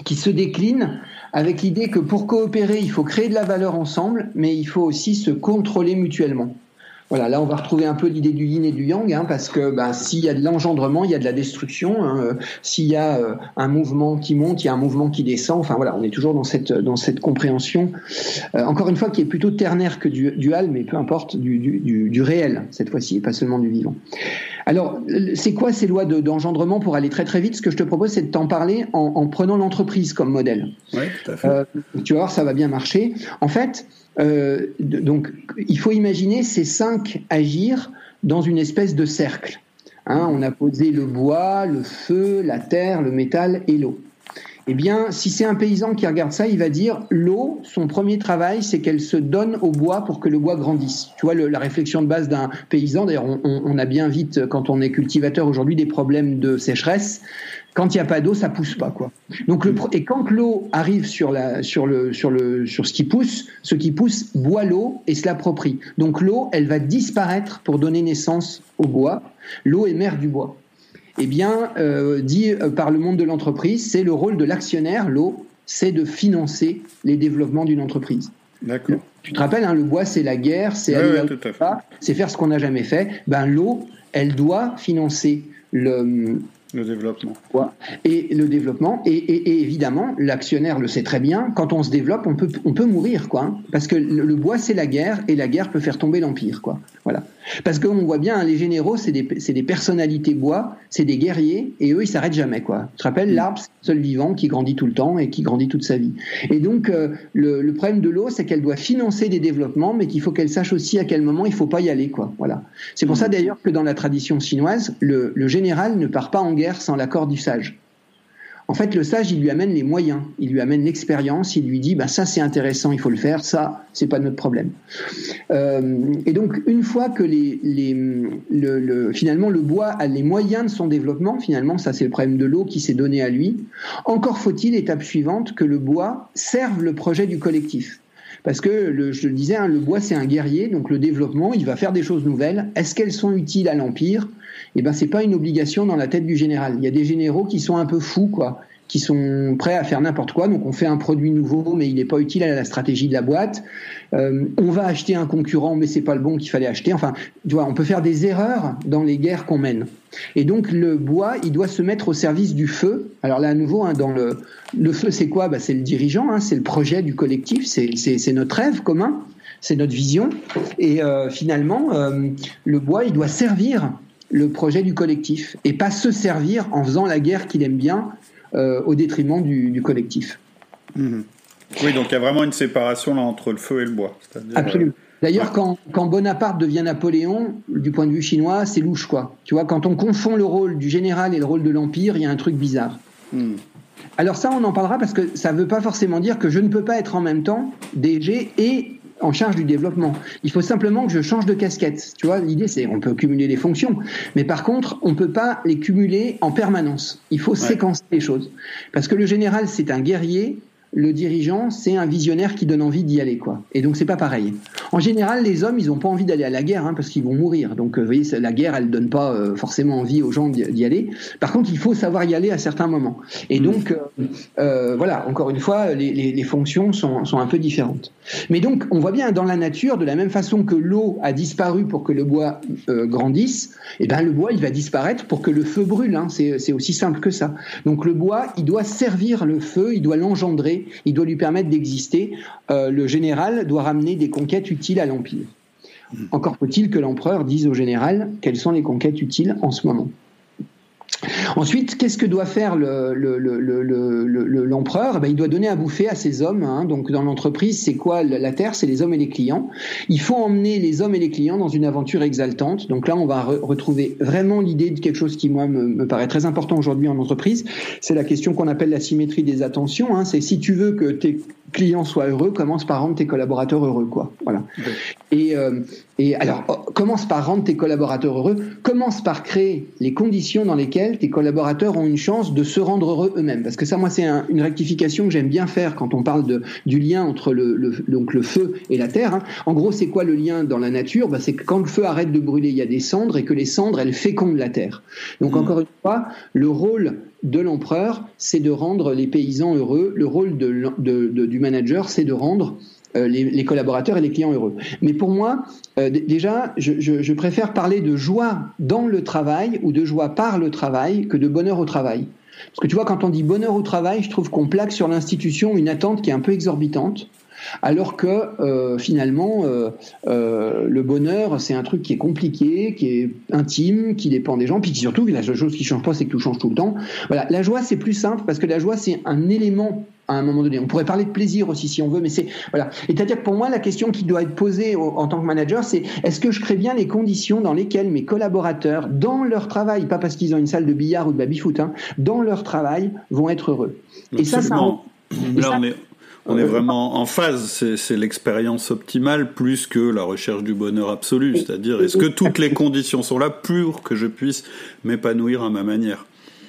B: qui se décline avec l'idée que pour coopérer, il faut créer de la valeur ensemble, mais il faut aussi se contrôler mutuellement. Voilà, là on va retrouver un peu l'idée du yin et du yang, hein, parce que bah, s'il y a de l'engendrement, il y a de la destruction. Hein, s'il y a euh, un mouvement qui monte, il y a un mouvement qui descend. Enfin voilà, on est toujours dans cette dans cette compréhension. Euh, encore une fois, qui est plutôt ternaire que du, dual, mais peu importe du, du, du réel cette fois-ci, et pas seulement du vivant. Alors, c'est quoi ces lois d'engendrement pour aller très très vite? Ce que je te propose, c'est de t'en parler en, en prenant l'entreprise comme modèle.
A: Oui, tout à fait.
B: Euh, tu vas voir, ça va bien marcher. En fait, euh, donc, il faut imaginer ces cinq agir dans une espèce de cercle. Hein, on a posé le bois, le feu, la terre, le métal et l'eau. Eh bien, si c'est un paysan qui regarde ça, il va dire l'eau, son premier travail, c'est qu'elle se donne au bois pour que le bois grandisse. Tu vois, la réflexion de base d'un paysan, d'ailleurs, on, on, a bien vite, quand on est cultivateur aujourd'hui, des problèmes de sécheresse. Quand il n'y a pas d'eau, ça pousse pas, quoi. Donc le, et quand l'eau arrive sur la, sur le, sur le, sur ce qui pousse, ce qui pousse boit l'eau et se l'approprie. Donc l'eau, elle va disparaître pour donner naissance au bois. L'eau est mère du bois. Eh bien, euh, dit euh, par le monde de l'entreprise, c'est le rôle de l'actionnaire. L'eau, c'est de financer les développements d'une entreprise.
A: D'accord.
B: Tu te rappelles, hein, le bois, c'est la guerre, c'est c'est faire ce qu'on n'a jamais fait. Ben l'eau, elle doit financer le,
A: le développement.
B: Et le développement. Et, évidemment, l'actionnaire le sait très bien, quand on se développe, on peut, on peut mourir, quoi. Hein. parce que le, bois, c'est la guerre, et la guerre peut faire tomber l'empire, quoi. Voilà. Parce qu'on voit bien, hein, les généraux, c'est des, des, personnalités bois, c'est des guerriers, et eux, ils s'arrêtent jamais. Quoi. Tu te rappelles, mm. l'arbre, c'est le seul vivant qui grandit tout le temps et qui grandit toute sa vie. Et donc, euh, le, le, problème de l'eau, c'est qu'elle doit financer des développements, mais qu'il faut qu'elle sache aussi à quel moment il faut pas y aller. Quoi. Voilà. C'est pour ça, d'ailleurs, que dans la tradition chinoise, le, le général ne part pas en guerre sans l'accord du sage. En fait, le sage, il lui amène les moyens, il lui amène l'expérience, il lui dit, bah, ça c'est intéressant, il faut le faire, ça, c'est pas notre problème. Euh, et donc, une fois que les, les, le, le, finalement le bois a les moyens de son développement, finalement, ça c'est le problème de l'eau qui s'est donné à lui, encore faut-il, étape suivante, que le bois serve le projet du collectif. Parce que, je le disais, hein, le bois c'est un guerrier, donc le développement, il va faire des choses nouvelles. Est-ce qu'elles sont utiles à l'Empire? Eh ben c'est pas une obligation dans la tête du général. Il y a des généraux qui sont un peu fous, quoi, qui sont prêts à faire n'importe quoi. Donc on fait un produit nouveau, mais il n'est pas utile à la stratégie de la boîte. Euh, on va acheter un concurrent, mais c'est pas le bon qu'il fallait acheter. Enfin, tu vois, on peut faire des erreurs dans les guerres qu'on mène. Et donc le bois, il doit se mettre au service du feu. Alors là, à nouveau, hein, dans le, le feu, c'est quoi? Bah, C'est le dirigeant, hein, c'est le projet du collectif, c'est notre rêve commun, c'est notre vision. Et euh, finalement, euh, le bois, il doit servir le projet du collectif et pas se servir en faisant la guerre qu'il aime bien euh, au détriment du, collectif.
A: Mhm. Oui, donc il y a vraiment une séparation là entre le feu et le bois.
B: Absolument. Euh, D'ailleurs, quand, Bonaparte devient Napoléon, du point de vue chinois, c'est louche, quoi. Tu vois, quand on confond le rôle du général et le rôle de l'empire, il y a un truc bizarre. Mhm. Alors ça, on en parlera parce que ça ne veut pas forcément dire que je ne peux pas être en même temps DG et en charge du développement. Il faut simplement que je change de casquette. Tu vois, l'idée c'est on peut cumuler les fonctions, mais par contre, on peut pas les cumuler en permanence. Il faut séquencer les choses. Parce que le général, c'est un guerrier le dirigeant, c'est un visionnaire qui donne envie d'y aller, quoi. Et donc c'est pas pareil. En général, les hommes, ils ont pas envie d'aller à la guerre, hein, parce qu'ils vont mourir. Donc, euh, vous voyez, la guerre, elle donne pas euh, forcément envie aux gens d'y aller. Par contre, il faut savoir y aller à certains moments. Et mmh. donc, euh, voilà, encore une fois, les, les, les fonctions sont, sont, un peu différentes. Mais donc, on voit bien dans la nature, de la même façon que l'eau a disparu pour que le bois grandisse, et eh ben le bois, il va disparaître pour que le feu brûle. Hein. C'est aussi simple que ça. Donc, le bois, il doit servir le feu, il doit l'engendrer il doit lui permettre d'exister. Euh, le général doit ramener des conquêtes utiles à l'Empire. Encore faut-il que l'empereur dise au général quelles sont les conquêtes utiles en ce moment. Ensuite, qu'est-ce que doit faire l'empereur? Ben, Il doit donner à bouffer à ses hommes. Hein. Donc, dans l'entreprise, c'est quoi la terre? C'est les hommes et les clients. Il faut emmener les hommes et les clients dans une aventure exaltante. Donc là, on va retrouver vraiment l'idée de quelque chose qui, moi, me, paraît très important aujourd'hui en entreprise. C'est la question qu'on appelle la symétrie des attentions. Hein. C'est si tu veux que tes clients soient heureux, commence par rendre tes collaborateurs heureux. Quoi. Voilà. Et, euh, et alors, oh, commence par rendre tes collaborateurs heureux. Commence par créer les conditions dans lesquelles tes collaborateurs ont une chance de se rendre heureux eux-mêmes. Parce que ça, moi, c'est une rectification que j'aime bien faire quand on parle de, du lien entre le, donc le feu et la terre. Hein. En gros, c'est quoi le lien dans la nature? Bah, C'est que quand le feu arrête de brûler, il y a des cendres et que les cendres, elles fécondent la terre. Donc, mmh. encore une fois, le rôle de l'empereur, c'est de rendre les paysans heureux. Le rôle du manager, c'est de rendre euh, les, collaborateurs et les clients heureux. Mais pour moi, euh, déjà, je, préfère parler de joie dans le travail ou de joie par le travail que de bonheur au travail. Parce que tu vois, quand on dit bonheur au travail, je trouve qu'on plaque sur l'institution une attente qui est un peu exorbitante. Alors que euh, finalement, le bonheur, c'est un truc qui est compliqué, qui est intime, qui dépend des gens, puis surtout, la seule chose qui change pas, c'est que tout change tout le temps. Voilà, la joie, c'est plus simple parce que la joie, c'est un élément à un moment donné. On pourrait parler de plaisir aussi si on veut, mais c'est voilà. C'est-à-dire que pour moi, la question qui doit être posée en tant que manager, c'est est-ce que je crée bien les conditions dans lesquelles mes collaborateurs, dans leur travail, pas parce qu'ils ont une salle de billard ou de baby-foot, hein, dans leur travail, vont être heureux?
A: Et ça, ça, Là, on est on est vraiment en phase, c'est l'expérience optimale plus que la recherche du bonheur absolu. C'est-à-dire, est-ce que toutes les conditions sont là pour que je puisse m'épanouir à ma manière?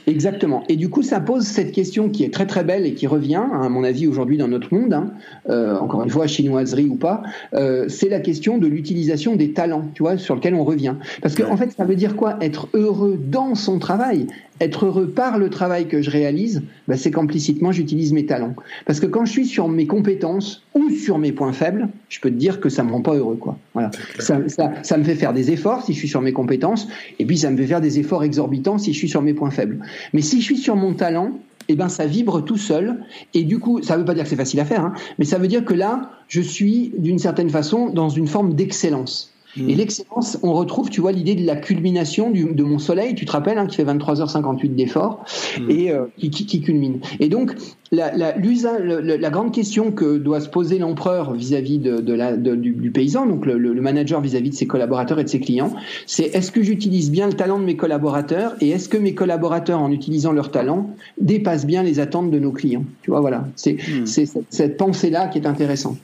B: Exactement. Et du coup, ça pose cette question qui est très très belle et qui revient, à mon avis, aujourd'hui dans notre monde, hein, euh, encore une fois, chinoiserie ou pas, euh, c'est la question de l'utilisation des talents, tu vois, sur lequel on revient. Parce qu'en en fait, ça veut dire quoi? Être heureux dans son travail? Être heureux par le travail que je réalise, bah, c'est qu'implicitement j'utilise mes talents. Parce que quand je suis sur mes compétences ou sur mes points faibles, je peux te dire que ça me rend pas heureux, quoi. Voilà. Ça, ça, ça, me fait faire des efforts si je suis sur mes compétences, et puis ça me fait faire des efforts exorbitants si je suis sur mes points faibles. Mais si je suis sur mon talent, eh ben ça vibre tout seul. Et du coup, ça ne veut pas dire que c'est facile à faire, hein, mais ça veut dire que là, je suis d'une certaine façon dans une forme d'excellence. Et l'excellence, on retrouve, tu vois, l'idée de la culmination de mon soleil, tu te rappelles, hein, qui fait 23h58 d'effort, hmm. et euh, qui, qui, culmine. Et donc, la, la, la, grande question que doit se poser l'empereur vis-à-vis de, la, du, paysan, donc le, le manager vis-à-vis de ses collaborateurs et de ses clients, c'est est-ce que j'utilise bien le talent de mes collaborateurs et est-ce que mes collaborateurs, en utilisant leur talent, dépassent bien les attentes de nos clients? Tu vois, voilà, c'est cette, cette pensée-là qui est intéressante.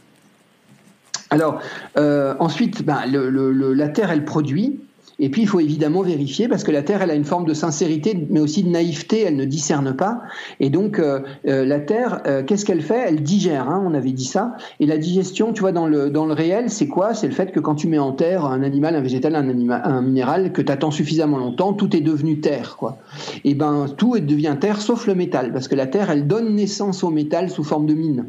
B: Alors, euh, ensuite, ben, la Terre, elle produit. Et puis, il faut évidemment vérifier parce que la Terre, elle a une forme de sincérité, mais aussi de naïveté. Elle ne discerne pas. Et donc, euh, euh, la Terre, euh, qu'est-ce qu'elle fait? Elle digère. Hein, on avait dit ça. Et la digestion, tu vois, dans le dans le réel, c'est quoi? C'est le fait que quand tu mets en terre un animal, un végétal, un minéral, que tu attends suffisamment longtemps, tout est devenu terre, quoi. Et ben, tout devient terre, sauf le métal, parce que la Terre, elle donne naissance au métal sous forme de mine.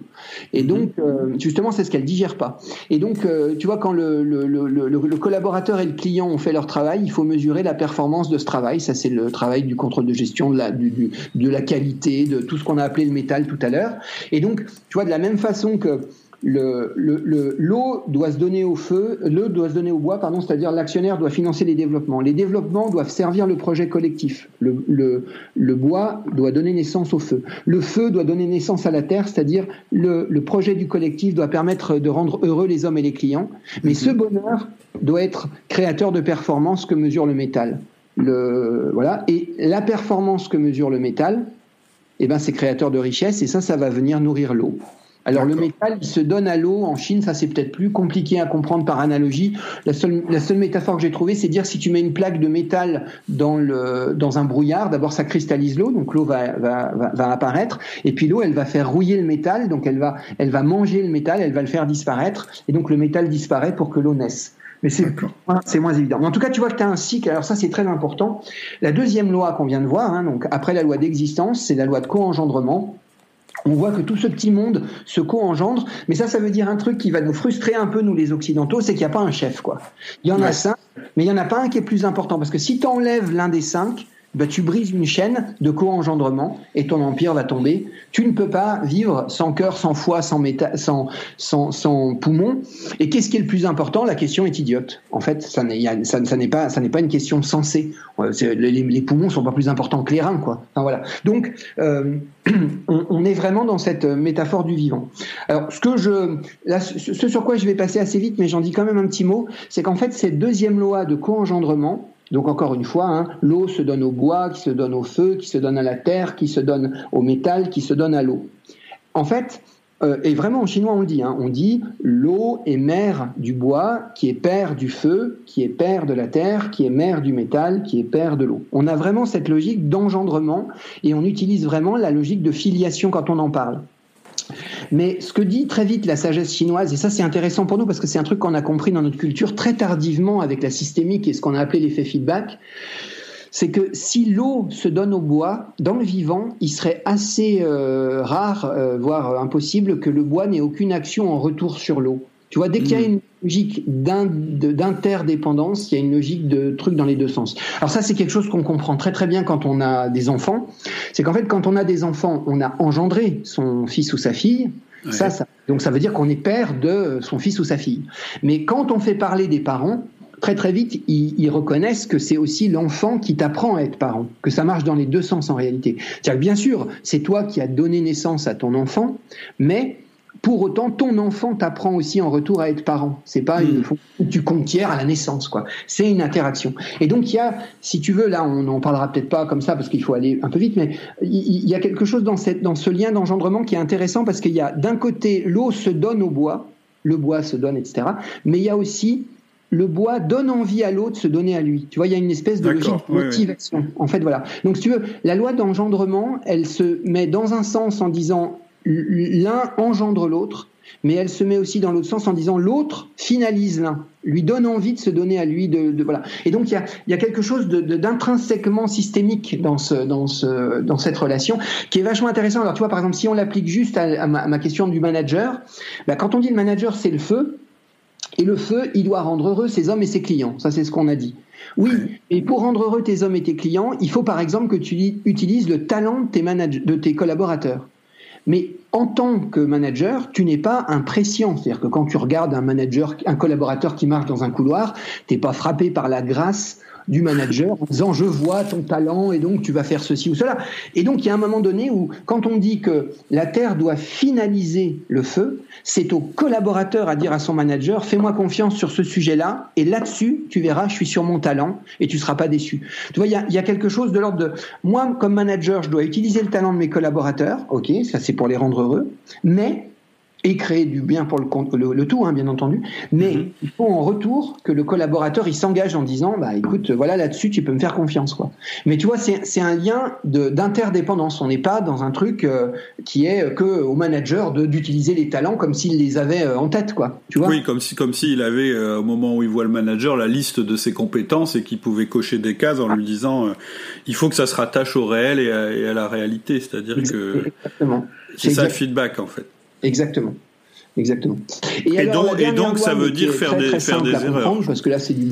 B: Et donc, justement, c'est ce qu'elle digère pas. Et donc, tu vois, quand le, le, le, le collaborateur et le client ont fait leur travail il faut mesurer la performance de ce travail. Ça, c'est le travail du contrôle de gestion, de la, de la qualité, de tout ce qu'on a appelé le métal tout à l'heure. Et donc, tu vois, de la même façon que l'eau le, le, doit se donner au feu, l'eau doit se donner au bois, pardon, c'est-à-dire l'actionnaire doit financer les développements. Les développements doivent servir le projet collectif. Le, le, le, bois doit donner naissance au feu. Le feu doit donner naissance à la terre, c'est-à-dire le, le projet du collectif doit permettre de rendre heureux les hommes et les clients. Mais ce bonheur doit être créateur de performance que mesure le métal. Le, voilà. Et la performance que mesure le métal, eh ben, c'est créateur de richesse et ça, ça va venir nourrir l'eau. Alors le métal, il se donne à l'eau en Chine, ça c'est peut-être plus compliqué à comprendre par analogie. La seule, la seule métaphore que j'ai trouvée, c'est dire si tu mets une plaque de métal dans, le, dans un brouillard, d'abord ça cristallise l'eau, donc l'eau va, va, va, apparaître, et puis l'eau, elle va faire rouiller le métal, donc elle va, elle va manger le métal, elle va le faire disparaître, et donc le métal disparaît pour que l'eau naisse. Mais c'est c'est moins évident. en tout cas, tu vois que tu as un cycle. Alors ça, c'est très important. La deuxième loi qu'on vient de voir, hein, donc après la loi d'existence, c'est la loi de co-engendrement on voit que tout ce petit monde se co-engendre, mais ça, ça veut dire un truc qui va nous frustrer un peu, nous les Occidentaux, c'est qu'il n'y a pas un chef, quoi. Il y en a cinq, mais il n'y en a pas un qui est plus important, parce que si tu enlèves l'un des cinq, bah, tu brises une chaîne de co-engendrement et ton empire va tomber. Tu ne peux pas vivre sans cœur, sans foie, sans, sans, sans, sans poumon. Et qu'est-ce qui est le plus important? La question est idiote. En fait, ça n'est, ça, n'est pas, ça n'est pas une question sensée. Euh, les, les, poumons sont pas plus importants que les reins, quoi. Enfin, voilà. Donc, euh, [clears throat] on, est vraiment dans cette métaphore du vivant. Alors, ce que je, là, ce sur quoi je vais passer assez vite, mais j'en dis quand même un petit mot, c'est qu'en fait, cette deuxième loi de co-engendrement, donc encore une fois, hein, l'eau se donne au bois, qui se donne au feu, qui se donne à la terre, qui se donne au métal, qui se donne à l'eau. En fait, euh, et vraiment en chinois on le dit, hein, on dit l'eau est mère du bois, qui est père du feu, qui est père de la terre, qui est mère du métal, qui est père de l'eau. On a vraiment cette logique d'engendrement et on utilise vraiment la logique de filiation quand on en parle. Mais ce que dit très vite la sagesse chinoise, et ça c'est intéressant pour nous parce que c'est un truc qu'on a compris dans notre culture très tardivement avec la systémique et ce qu'on a appelé l'effet feedback, c'est que si l'eau se donne au bois, dans le vivant, il serait assez euh, rare, euh, voire impossible, que le bois n'ait aucune action en retour sur l'eau. Tu vois, dès qu'il y a mm. une logique d'interdépendance, il y a une logique de truc dans les deux sens. Alors ça, c'est quelque chose qu'on comprend très très bien quand on a des enfants. C'est qu'en fait, quand on a des enfants, on a engendré son fils ou sa fille. Ça, ça, donc ça veut dire qu'on est père de son fils ou sa fille. Mais quand on fait parler des parents, très très vite, ils, ils reconnaissent que c'est aussi l'enfant qui t'apprend à être parent, que ça marche dans les deux sens en réalité. C'est-à-dire que bien sûr, c'est toi qui as donné naissance à ton enfant, mais pour autant, ton enfant t'apprend aussi en retour à être parent. C'est pas une mm. tu conquiers à la naissance, quoi. C'est une interaction. Et donc il y a, si tu veux, là, on n'en parlera peut-être pas comme ça parce qu'il faut aller un peu vite, mais il y a quelque chose dans cette, dans ce lien d'engendrement qui est intéressant parce qu'il y a d'un côté l'eau se donne au bois, le bois se donne, etc. Mais il y a aussi le bois donne envie à l'autre de se donner à lui. Tu vois, il y a une espèce de logique de motivation. En fait, voilà. Donc, si tu veux, la loi d'engendrement, elle se met dans un sens en disant l'un engendre l'autre, mais elle se met aussi dans l'autre sens en disant l'autre finalise l'un, lui donne envie de se donner à lui. De, voilà. Et donc il y a, quelque chose d'intrinsèquement systémique dans, ce, cette relation qui est vachement intéressant. Alors tu vois, par exemple, si on l'applique juste à, ma, question du manager, bah, quand on dit le manager c'est le feu, et le feu, il doit rendre heureux ses hommes et ses clients. Ça, c'est ce qu'on a dit. Oui, et pour rendre heureux tes hommes et tes clients, il faut par exemple que tu utilises le talent de de tes collaborateurs. Mais en tant que manager, tu n'es pas un prescient. C'est-à-dire que quand tu regardes un manager, un collaborateur qui marche dans un couloir, t'es pas frappé par la grâce du manager en disant je vois ton talent et donc tu vas faire ceci ou cela. Et donc il y a un moment donné où quand on dit que la Terre doit finaliser le feu, c'est au collaborateur à dire à son manager fais-moi confiance sur ce sujet-là et là-dessus tu verras je suis sur mon talent et tu seras pas déçu. Tu vois il y a, y a, quelque chose de l'ordre de moi comme manager je dois utiliser le talent de mes collaborateurs, ok ça c'est pour les rendre heureux, mais et créer du bien pour le, le, tout, hein, bien entendu. Mais mhm. il faut en retour que le collaborateur il s'engage en disant bah écoute voilà là-dessus tu peux me faire confiance quoi. Mais tu vois c'est un lien d'interdépendance. On n'est pas dans un truc euh, qui est que au manager d'utiliser les talents comme s'il les avait euh, en tête quoi. Tu vois?
A: Oui comme si comme s'il avait euh, au moment où il voit le manager la liste de ses compétences et qu'il pouvait cocher des cases en lui disant il faut que ça se rattache au réel et à, et à la réalité. C'est-à-dire que c'est ça le feedback en fait.
B: Exactement. Exactement.
A: Et, donc, et donc ça veut dire faire des, faire des erreurs.
B: Parce que là, c'est du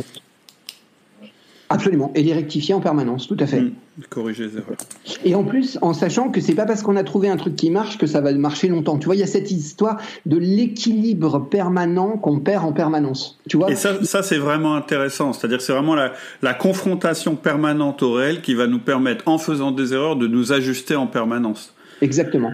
B: Absolument. Et les rectifier en permanence, tout à fait. Mmh.
A: corriger les erreurs.
B: Et en plus, en sachant que c'est pas parce qu'on a trouvé un truc qui marche que ça va marcher longtemps. Tu vois, il y a cette histoire de l'équilibre permanent qu'on perd en permanence. Tu vois
A: Et ça, ça c'est vraiment intéressant. C'est-à-dire, c'est vraiment la, la confrontation permanente au réel qui va nous permettre, en faisant des erreurs, de nous ajuster en permanence.
B: Exactement.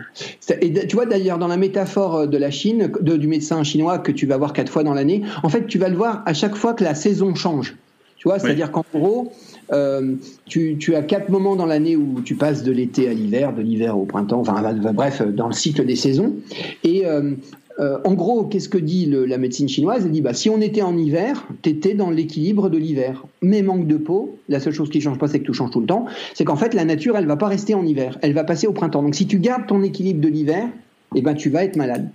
B: Et tu vois d'ailleurs dans la métaphore euh, de la Chine, de, du médecin chinois que tu vas voir quatre fois dans l'année, en fait tu vas le voir à chaque fois que la saison change. Tu vois, c'est-à-dire qu'en gros, euh, tu, tu, as quatre moments dans l'année où tu passes de l'été à l'hiver, de l'hiver au printemps, enfin bref, dans le cycle des saisons. Et euh, euh, en gros, qu'est-ce que dit la médecine chinoise? Elle dit bah, si on était en hiver, tu étais dans l'équilibre de l'hiver. Mais manque de peau, la seule chose qui change pas, c'est que tout change tout le temps. C'est qu'en fait, la nature, elle va pas rester en hiver, elle va passer au printemps. Donc si tu gardes ton équilibre de l'hiver, eh ben, tu vas être malade.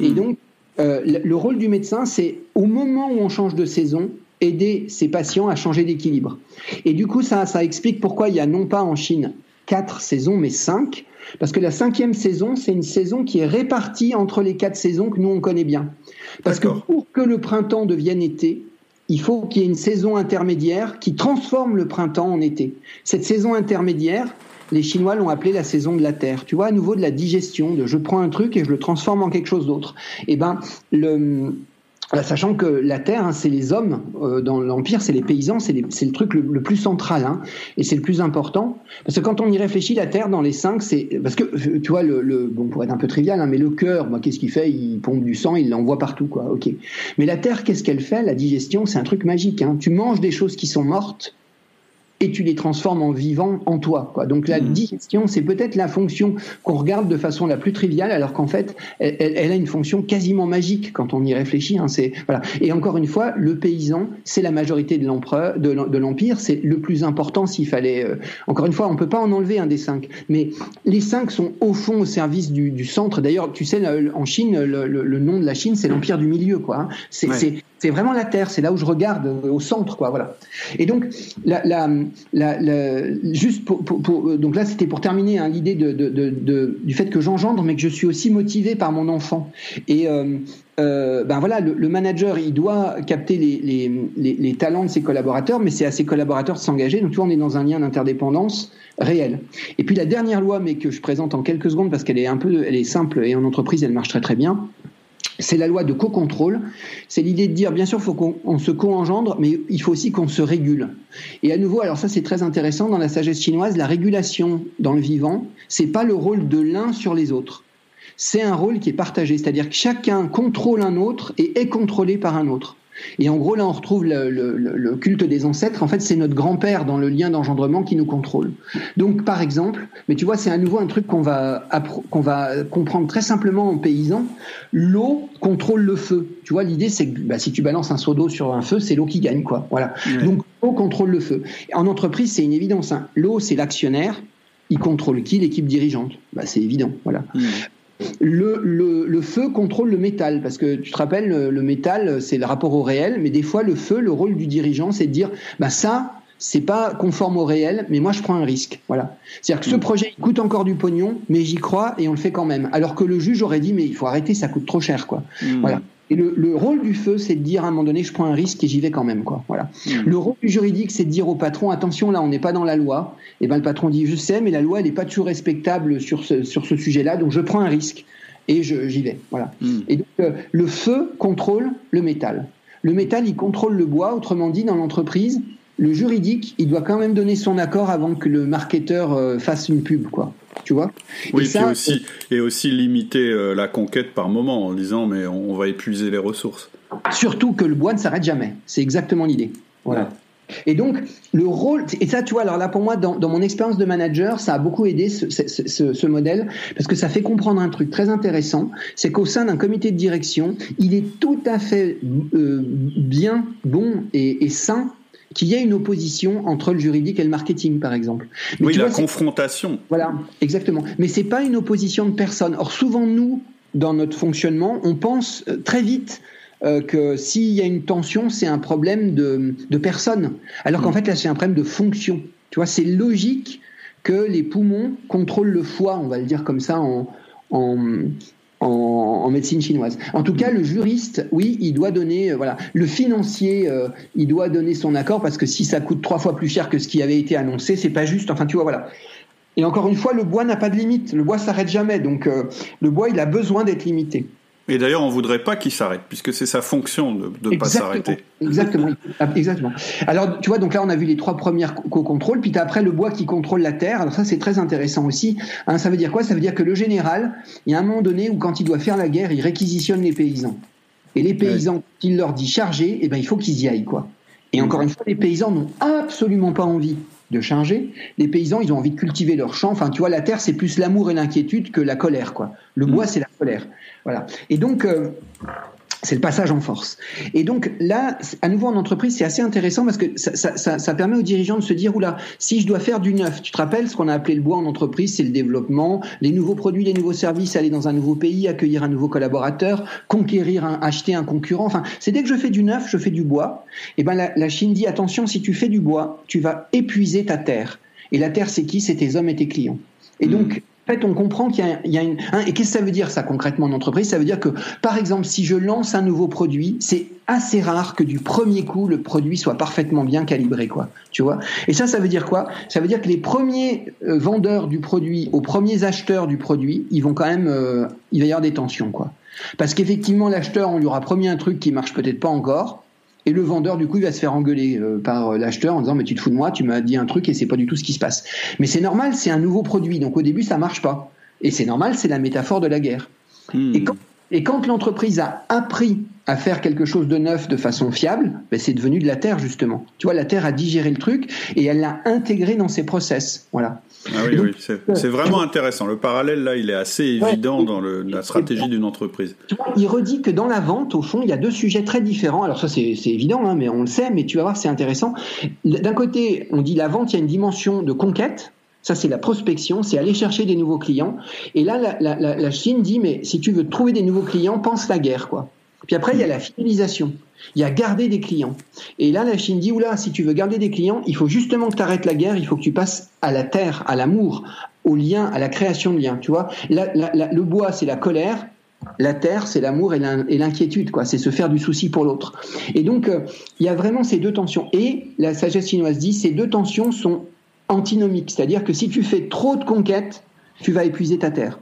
B: Et hmm. donc, euh, le rôle du médecin, c'est au moment où on change de saison, aider ses patients à changer d'équilibre. Et du coup, ça, ça explique pourquoi il y a non pas en Chine quatre saisons, mais cinq parce que la cinquième saison, c'est une saison qui est répartie entre les quatre saisons que nous on connaît bien. Parce que pour que le printemps devienne été, il faut qu'il y ait une saison intermédiaire qui transforme le printemps en été. Cette saison intermédiaire, les Chinois l'ont appelée la saison de la terre. Tu vois, à nouveau de la digestion, de je prends un truc et je le transforme en quelque chose d'autre. Eh ben, le, sachant que la terre, hein, c'est les hommes euh, dans l'empire, c'est les paysans, c'est le truc le, plus central, hein, et c'est le plus important. Parce que quand on y réfléchit, la terre dans les cinq, c'est parce que euh, tu vois le, le, bon pour être un peu trivial, hein, mais le cœur, moi, qu'est-ce qu'il fait? Il pompe du sang, il l'envoie partout, quoi. Ok. Mais la terre, qu'est-ce qu'elle fait La digestion, c'est un truc magique. Hein. Tu manges des choses qui sont mortes, et tu les transformes en vivants en toi. Quoi. Donc la mmh. digestion, c'est peut-être la fonction qu'on regarde de façon la plus triviale, alors qu'en fait, elle, elle, a une fonction quasiment magique quand on y réfléchit. Hein, c'est voilà. Et encore une fois, le paysan, c'est la majorité de l'empereur, de l'empire, c'est le plus important. S'il fallait, euh, encore une fois, on peut pas en enlever un des cinq, mais les cinq sont au fond au service du, du centre. D'ailleurs, tu sais, en Chine, le, le, nom de la Chine, c'est l'empire du milieu, quoi. Hein. C'est c'est vraiment la Terre, c'est là où je regarde, euh, au centre, quoi, voilà. Et donc, juste pour, euh, donc là, c'était pour terminer hein, l'idée du fait que j'engendre, mais que je suis aussi motivé par mon enfant. Et euh, ben voilà, le, manager, il doit capter les, talents de ses collaborateurs, mais c'est à ses collaborateurs de s'engager. Donc, on est dans un lien d'interdépendance réel. Et puis la dernière loi, mais que je présente en quelques secondes parce qu'elle est un peu, elle est simple et en entreprise, elle marche très très bien c'est la loi de co-contrôle. C'est l'idée de dire, bien sûr, il faut qu'on se co-engendre, mais il faut aussi qu'on se régule. Et à nouveau, alors ça c'est très intéressant dans la sagesse chinoise, la régulation dans le vivant, c'est pas le rôle de l'un sur les autres. C'est un rôle qui est partagé, c'est-à-dire que chacun contrôle un autre et est contrôlé par un autre. Et en gros, là, on retrouve le, culte des ancêtres. En fait, c'est notre grand-père dans le lien d'engendrement qui nous contrôle. Donc, par exemple, mais tu vois, c'est à nouveau un truc qu'on va, qu'on va comprendre très simplement en paysan. L'eau contrôle le feu. Tu vois, l'idée, c'est que bah, si tu balances un seau d'eau sur un feu, c'est l'eau qui gagne, quoi. Voilà. Donc, l'eau contrôle le feu. En entreprise, c'est une évidence. Hein. L'eau, c'est l'actionnaire. Il contrôle qui? L'équipe dirigeante. Bah, c'est évident. Voilà. Le, le, le, feu contrôle le métal, parce que tu te rappelles, le, métal, c'est le rapport au réel, mais des fois, le feu, le rôle du dirigeant, c'est de dire, bah ça, c'est pas conforme au réel, mais moi je prends un risque. Voilà. C'est-à-dire que ce mm. projet il coûte encore du pognon, mais j'y crois et on le fait quand même. Alors que le juge aurait dit mais il faut arrêter, ça coûte trop cher, quoi. Mm. Voilà. Et le, rôle du feu, c'est de dire à un moment donné, je prends un risque et j'y vais quand même, quoi. Voilà. Hmm. Le rôle du juridique, c'est de dire au patron, attention, là, on n'est pas dans la loi. Et ben le patron dit, je sais, mais la loi, elle n'est pas toujours respectable sur ce, sur ce sujet-là, donc je prends un risque et j'y vais. Voilà. Hmm. Et donc, euh, le feu contrôle le métal. Le métal, il contrôle le bois. Autrement dit, dans l'entreprise, le juridique, il doit quand même donner son accord avant que le marketeur euh, fasse une pub, quoi tu vois?
A: Oui, et, aussi, et aussi limiter euh, la conquête par moment en disant mais on va épuiser les ressources.
B: Surtout que le bois ne s'arrête jamais. C'est exactement l'idée. Voilà. Et donc, le rôle, et ça, tu vois, alors là, pour moi, dans, mon expérience de manager, ça a beaucoup aidé ce, ce, modèle, parce que ça fait comprendre un truc très intéressant, c'est qu'au sein d'un comité de direction, il est tout à fait euh, bien, bon et, et sain qu'il y ait une opposition entre le juridique et le marketing, par exemple.
A: oui, la confrontation.
B: Voilà, exactement. Mais c'est pas une opposition de personne. Or, souvent, nous, dans notre fonctionnement, on pense euh, très vite euh, que s'il y a une tension, c'est un problème de, de personne. Alors qu'en mm. fait, là, c'est un problème de fonction. Tu vois, c'est logique que les poumons contrôlent le foie, on va le dire comme ça en, en, en, médecine chinoise. En tout cas, le juriste, oui, il doit donner, euh, voilà, le financier, euh, il doit donner son accord parce que si ça coûte trois fois plus cher que ce qui avait été annoncé, c'est pas juste. Enfin, tu vois, voilà. Et encore une fois, le bois n'a pas de limite. Le bois s'arrête jamais, donc euh, le bois, il a besoin d'être limité.
A: Et d'ailleurs, on voudrait pas qu'il s'arrête, puisque c'est sa fonction de ne pas s'arrêter.
B: Exactement, exactement. Alors, tu vois, donc là, on a vu les trois premières co-contrôles, puis tu as après le bois qui contrôle la terre. Alors ça, c'est très intéressant aussi. Hein, ça veut dire quoi? Ça veut dire que le général, il y a un moment donné où, quand il doit faire la guerre, il réquisitionne les paysans. Et les paysans, il leur dit charger, eh ben, il faut qu'ils y aillent, quoi. Et encore une fois, les paysans n'ont absolument pas envie de changer. Les paysans, ils ont envie de cultiver leur champ. Enfin, tu vois, la terre, c'est plus l'amour et l'inquiétude que la colère, quoi. Le bois, mm. c'est la colère. Voilà. Et donc, euh, c'est le passage en force. Et donc là, à nouveau en entreprise, c'est assez intéressant parce que ça, permet aux dirigeants de se dire, oula, si je dois faire du neuf, tu te rappelles ce qu'on a appelé le bois en entreprise, c'est le développement, les nouveaux produits, les nouveaux services, aller dans un nouveau pays, accueillir un nouveau collaborateur, conquérir, un, acheter un concurrent. Enfin, c'est dès que je fais du neuf, je fais du bois. Et ben la, la Chine dit, attention, si tu fais du bois, tu vas épuiser ta terre. Et la terre, c'est qui? C'est tes hommes et tes clients. Et mmh. donc, fait, on comprend qu'il y a, une. Hein, et qu'est-ce que ça veut dire, ça, concrètement, en entreprise? Ça veut dire que, par exemple, si je lance un nouveau produit, c'est assez rare que du premier coup, le produit soit parfaitement bien calibré, quoi. Tu vois? Et ça, ça veut dire quoi? Ça veut dire que les premiers euh, vendeurs du produit aux premiers acheteurs du produit, ils vont quand même. Euh, il va y avoir des tensions, quoi. Parce qu'effectivement, l'acheteur, on lui aura promis un truc qui marche peut-être pas encore. Et le vendeur, du coup, il va se faire engueuler euh, par euh, l'acheteur en disant mais tu te fous de moi, tu m'as dit un truc et c'est pas du tout ce qui se passe. Mais c'est normal, c'est un nouveau produit, donc au début ça marche pas. Et c'est normal, c'est la métaphore de la guerre. Hmm. Et quand, et quand l'entreprise a appris à faire quelque chose de neuf de façon fiable, ben c'est devenu de la terre justement. Tu vois, la terre a digéré le truc et elle l'a intégré dans ses process. Voilà.
A: Ah oui, oui, c'est vraiment intéressant. Le parallèle, là, il est assez évident dans le, la stratégie d'une entreprise.
B: Il redit que dans la vente, au fond, il y a deux sujets très différents. Alors ça, c'est évident, hein, mais on le sait, mais tu vas voir, c'est intéressant. D'un côté, on dit la vente, il y a une dimension de conquête. Ça, c'est la prospection, c'est aller chercher des nouveaux clients. Et là, la, la, la Chine dit, mais si tu veux trouver des nouveaux clients, pense la guerre, quoi. Puis après, il y a la fidélisation. Il y a garder des clients. Et là, la Chine dit, oula, si tu veux garder des clients, il faut justement que tu arrêtes la guerre, il faut que tu passes à la terre, à l'amour, au lien, à la création de liens. Tu vois, le bois, c'est la colère. La terre, c'est l'amour et l'inquiétude, quoi. C'est se faire du souci pour l'autre. Et donc, euh, il y a vraiment ces deux tensions. Et la sagesse chinoise dit, ces deux tensions sont antinomiques. C'est-à-dire que si tu fais trop de conquêtes, tu vas épuiser ta terre.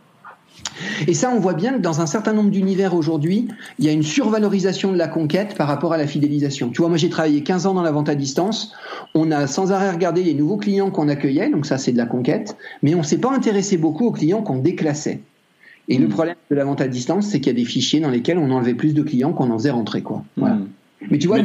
B: Et ça, on voit bien que dans un certain nombre d'univers aujourd'hui, il y a une survalorisation de la conquête par rapport à la fidélisation. Tu vois, moi j'ai travaillé 15 ans dans la vente à distance, on a sans arrêt regardé les nouveaux clients qu'on accueillait, donc ça c'est de la conquête, mais on s'est pas intéressé beaucoup aux clients qu'on déclassait. Et le hmm. problème de la vente à distance, c'est qu'il y a des fichiers dans lesquels on enlevait plus de clients qu'on en faisait rentrer. Quoi. Voilà.
A: Mais tu vois,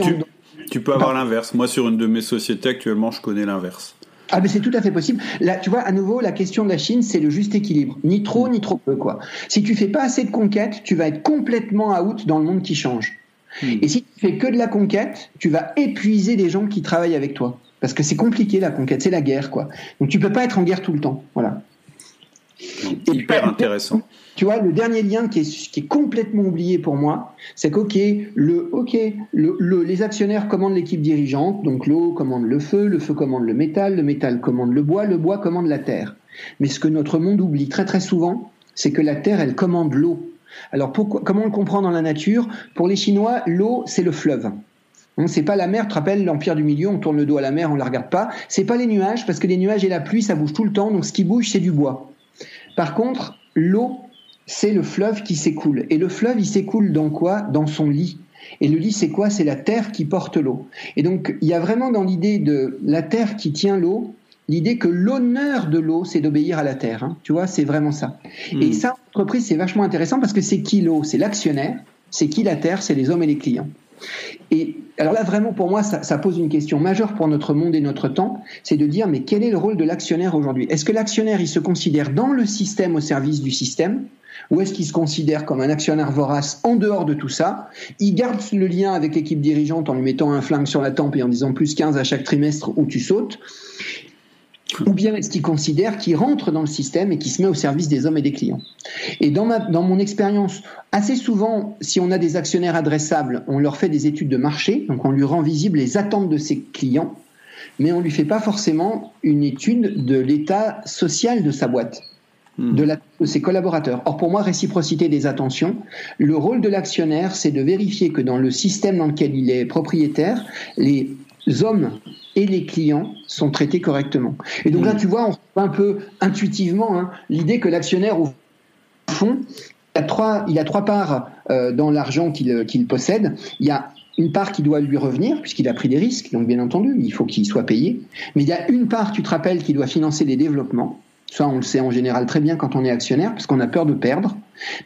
A: tu peux avoir l'inverse. Moi, sur une de mes sociétés actuellement, je connais l'inverse.
B: Ah, mais c'est tout à fait possible. Là, tu vois, à nouveau, la question de la Chine, c'est le juste équilibre. Ni trop, ni trop peu, quoi. Si tu fais pas assez de conquêtes, tu vas être complètement out dans le monde qui change. Hmm. Et si tu fais que de la conquête, tu vas épuiser des gens qui travaillent avec toi. Parce que c'est compliqué, la conquête. C'est la guerre, quoi. Donc tu peux pas être en guerre tout le temps. Voilà.
A: Hyper intéressant.
B: Tu vois, le dernier lien qui est, complètement oublié pour moi, c'est qu'ok, le, ok, les actionnaires commandent l'équipe dirigeante, donc l'eau commande le feu, le feu commande le métal, le métal commande le bois, le bois commande la terre. Mais ce que notre monde oublie très très souvent, c'est que la terre, elle commande l'eau. Alors comment on le comprend dans la nature? Pour les Chinois, l'eau, c'est le fleuve. C'est pas la mer, tu te rappelles l'empire du milieu, on tourne le dos à la mer, on la regarde pas. C'est pas les nuages, parce que les nuages et la pluie, ça bouge tout le temps, donc ce qui bouge, c'est du bois. Par contre, l'eau, c'est le fleuve qui s'écoule. Et le fleuve, il s'écoule dans quoi? Dans son lit. Et le lit, c'est quoi? C'est la terre qui porte l'eau. Et donc, il y a vraiment dans l'idée de la terre qui tient l'eau, l'idée que l'honneur de l'eau, c'est d'obéir à la terre. Hein. Tu vois, c'est vraiment ça. Hmm. Et ça, entreprise, c'est vachement intéressant parce que c'est qui l'eau? C'est l'actionnaire. C'est qui la terre? C'est les hommes et les clients. Et alors là, vraiment, pour moi, ça, pose une question majeure pour notre monde et notre temps, c'est de dire, mais quel est le rôle de l'actionnaire aujourd'hui? Est-ce que l'actionnaire, il se considère dans le système au service du système? Ou est-ce qu'il se considère comme un actionnaire vorace en dehors de tout ça? Il garde le lien avec l'équipe dirigeante en lui mettant un flingue sur la tempe et en disant plus 15 à chaque trimestre où tu sautes ou bien est-ce qu'il considère qu'il rentre dans le système et qu'il se met au service des hommes et des clients? Et dans, ma, dans mon expérience, assez souvent, si on a des actionnaires adressables, on leur fait des études de marché, donc on lui rend visible les attentes de ses clients, mais on ne lui fait pas forcément une étude de l'état social de sa boîte. Hmm. De, la, de, ses collaborateurs. Or, pour moi, réciprocité des attentions, le rôle de l'actionnaire, c'est de vérifier que dans le système dans lequel il est propriétaire, les hommes et les clients sont traités correctement. Et donc là, mm. tu vois, on voit un peu intuitivement hein, l'idée que l'actionnaire, au fond, il a trois, il a trois parts euh, dans l'argent qu'il possède. Il y a une part qui doit lui revenir, puisqu'il a pris des risques, donc bien entendu, il faut qu'il soit payé. Mais il y a une part, tu te rappelles, qui doit financer les développements. Ça, on le sait en général très bien quand on est actionnaire, parce qu'on a peur de perdre.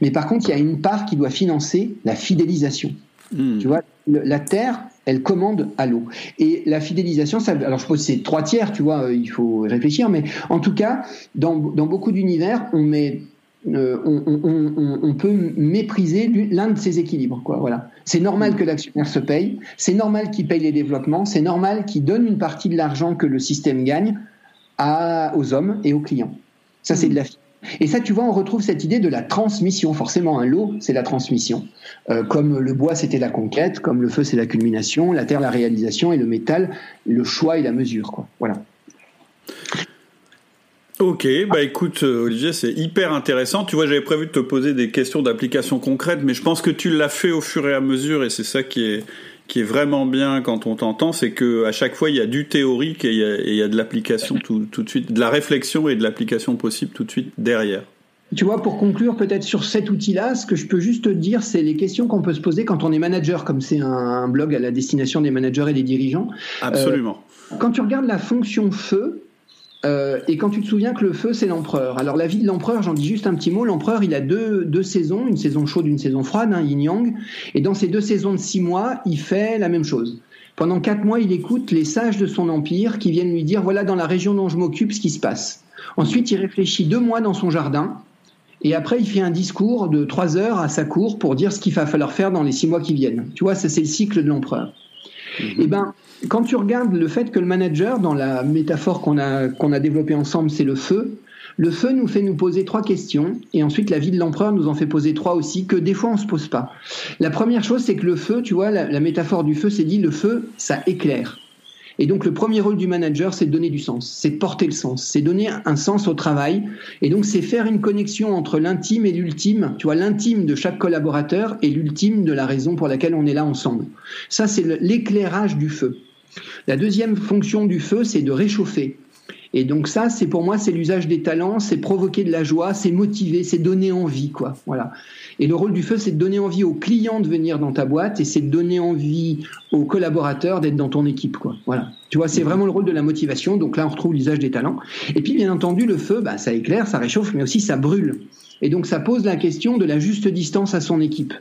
B: Mais par contre, il y a une part qui doit financer la fidélisation. Mm. Tu vois, la terre, elle commande à l'eau. Et la fidélisation, ça, alors je que c'est trois tiers, tu vois, il faut réfléchir, mais en tout cas, dans, dans beaucoup d'univers, on met euh, on, on, on, peut mépriser l'un de ces équilibres. Quoi, voilà. C'est normal que l'actionnaire se paye, c'est normal qu'il paye les développements, c'est normal qu'il donne une partie de l'argent que le système gagne à, aux hommes et aux clients. Ça, c'est de la et ça, tu vois, on retrouve cette idée de la transmission. Forcément, un lot, c'est la transmission. Euh, comme le bois, c'était la conquête, comme le feu, c'est la culmination, la terre, la réalisation, et le métal, le choix et la mesure. Voilà.
A: Ok, bah écoute euh, Olivier, c'est hyper intéressant. Tu vois, j'avais prévu de te poser des questions d'application concrète, mais je pense que tu l'as fait au fur et à mesure, et c'est ça qui est qui est vraiment bien quand on t'entend, c'est que à chaque fois il y a du théorique et il y a, de l'application tout, tout, de suite, de la réflexion et de l'application possible tout de suite derrière.
B: Tu vois, pour conclure peut-être sur cet outil-là, ce que je peux juste te dire, c'est les questions qu'on peut se poser quand on est manager, comme c'est un, blog à la destination des managers et des dirigeants.
A: Absolument.
B: Euh, quand tu regardes la fonction feu, euh, et quand tu te souviens que le feu, c'est l'empereur. Alors la vie de l'empereur, j'en dis juste un petit mot. L'empereur, il a deux, deux saisons, une saison chaude, une saison froide, hein, yin-yang. Et dans ces deux saisons de six mois, il fait la même chose. Pendant quatre mois, il écoute les sages de son empire qui viennent lui dire voilà dans la région dont je m'occupe ce qui se passe. Ensuite, il réfléchit deux mois dans son jardin. Et après, il fait un discours de trois heures à sa cour pour dire ce qu'il va falloir faire dans les six mois qui viennent. Tu vois, ça c'est le cycle de l'empereur. Mhm. Eh ben, quand tu regardes le fait que le manager, dans la métaphore qu'on a, qu'on a développée ensemble, c'est le feu, le feu nous fait nous poser trois questions, et ensuite la vie de l'empereur nous en fait poser trois aussi, que des fois on se pose pas. La première chose, c'est que le feu, tu vois, la métaphore du feu, c'est dit, le feu, ça éclaire. Et donc le premier rôle du manager, c'est de donner du sens, c'est de porter le sens, c'est donner un sens au travail. Et donc c'est faire une connexion entre l'intime et l'ultime, tu vois, l'intime de chaque collaborateur et l'ultime de la raison pour laquelle on est là ensemble. Ça, c'est l'éclairage du feu. La deuxième fonction du feu, c'est de réchauffer. Et donc ça, c'est pour moi, c'est l'usage des talents, c'est provoquer de la joie, c'est motiver, c'est donner envie, quoi. Voilà. Et le rôle du feu, c'est de donner envie aux clients de venir dans ta boîte et c'est de donner envie aux collaborateurs d'être dans ton équipe, quoi. Voilà. Tu vois, c'est vraiment le rôle de la motivation. Donc là, on retrouve l'usage des talents. Et puis, bien entendu, le feu, bah, ça éclaire, ça réchauffe, mais aussi ça brûle. Et donc, ça pose la question de la juste distance à son équipe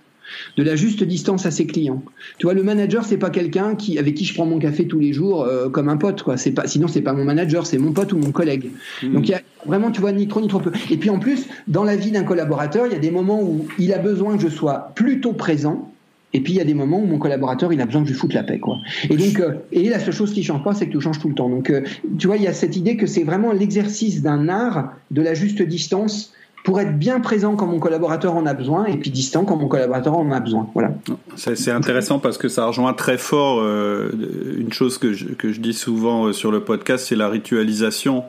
B: de la juste distance à ses clients. Tu vois, le manager, c'est pas quelqu'un qui, avec qui je prends mon café tous les jours euh, comme un pote, quoi. C'est pas, sinon c'est pas mon manager, c'est mon pote ou mon collègue. Hmm. Donc il y a vraiment, tu vois, ni trop ni trop peu. Et puis en plus, dans la vie d'un collaborateur, il y a des moments où il a besoin que je sois plutôt présent. Et puis il y a des moments où mon collaborateur il a besoin que je foute la paix quoi. Et donc euh, et la seule chose qui change pas c'est que tu changes tout le temps. Donc euh, tu vois il y a cette idée que c'est vraiment l'exercice d'un art de la juste distance pour être bien présent quand mon collaborateur en a besoin et puis distant quand mon collaborateur en a besoin. Voilà.
A: C'est intéressant parce que ça rejoint très fort euh, une chose que je, que je dis souvent euh, sur le podcast, c'est la ritualisation.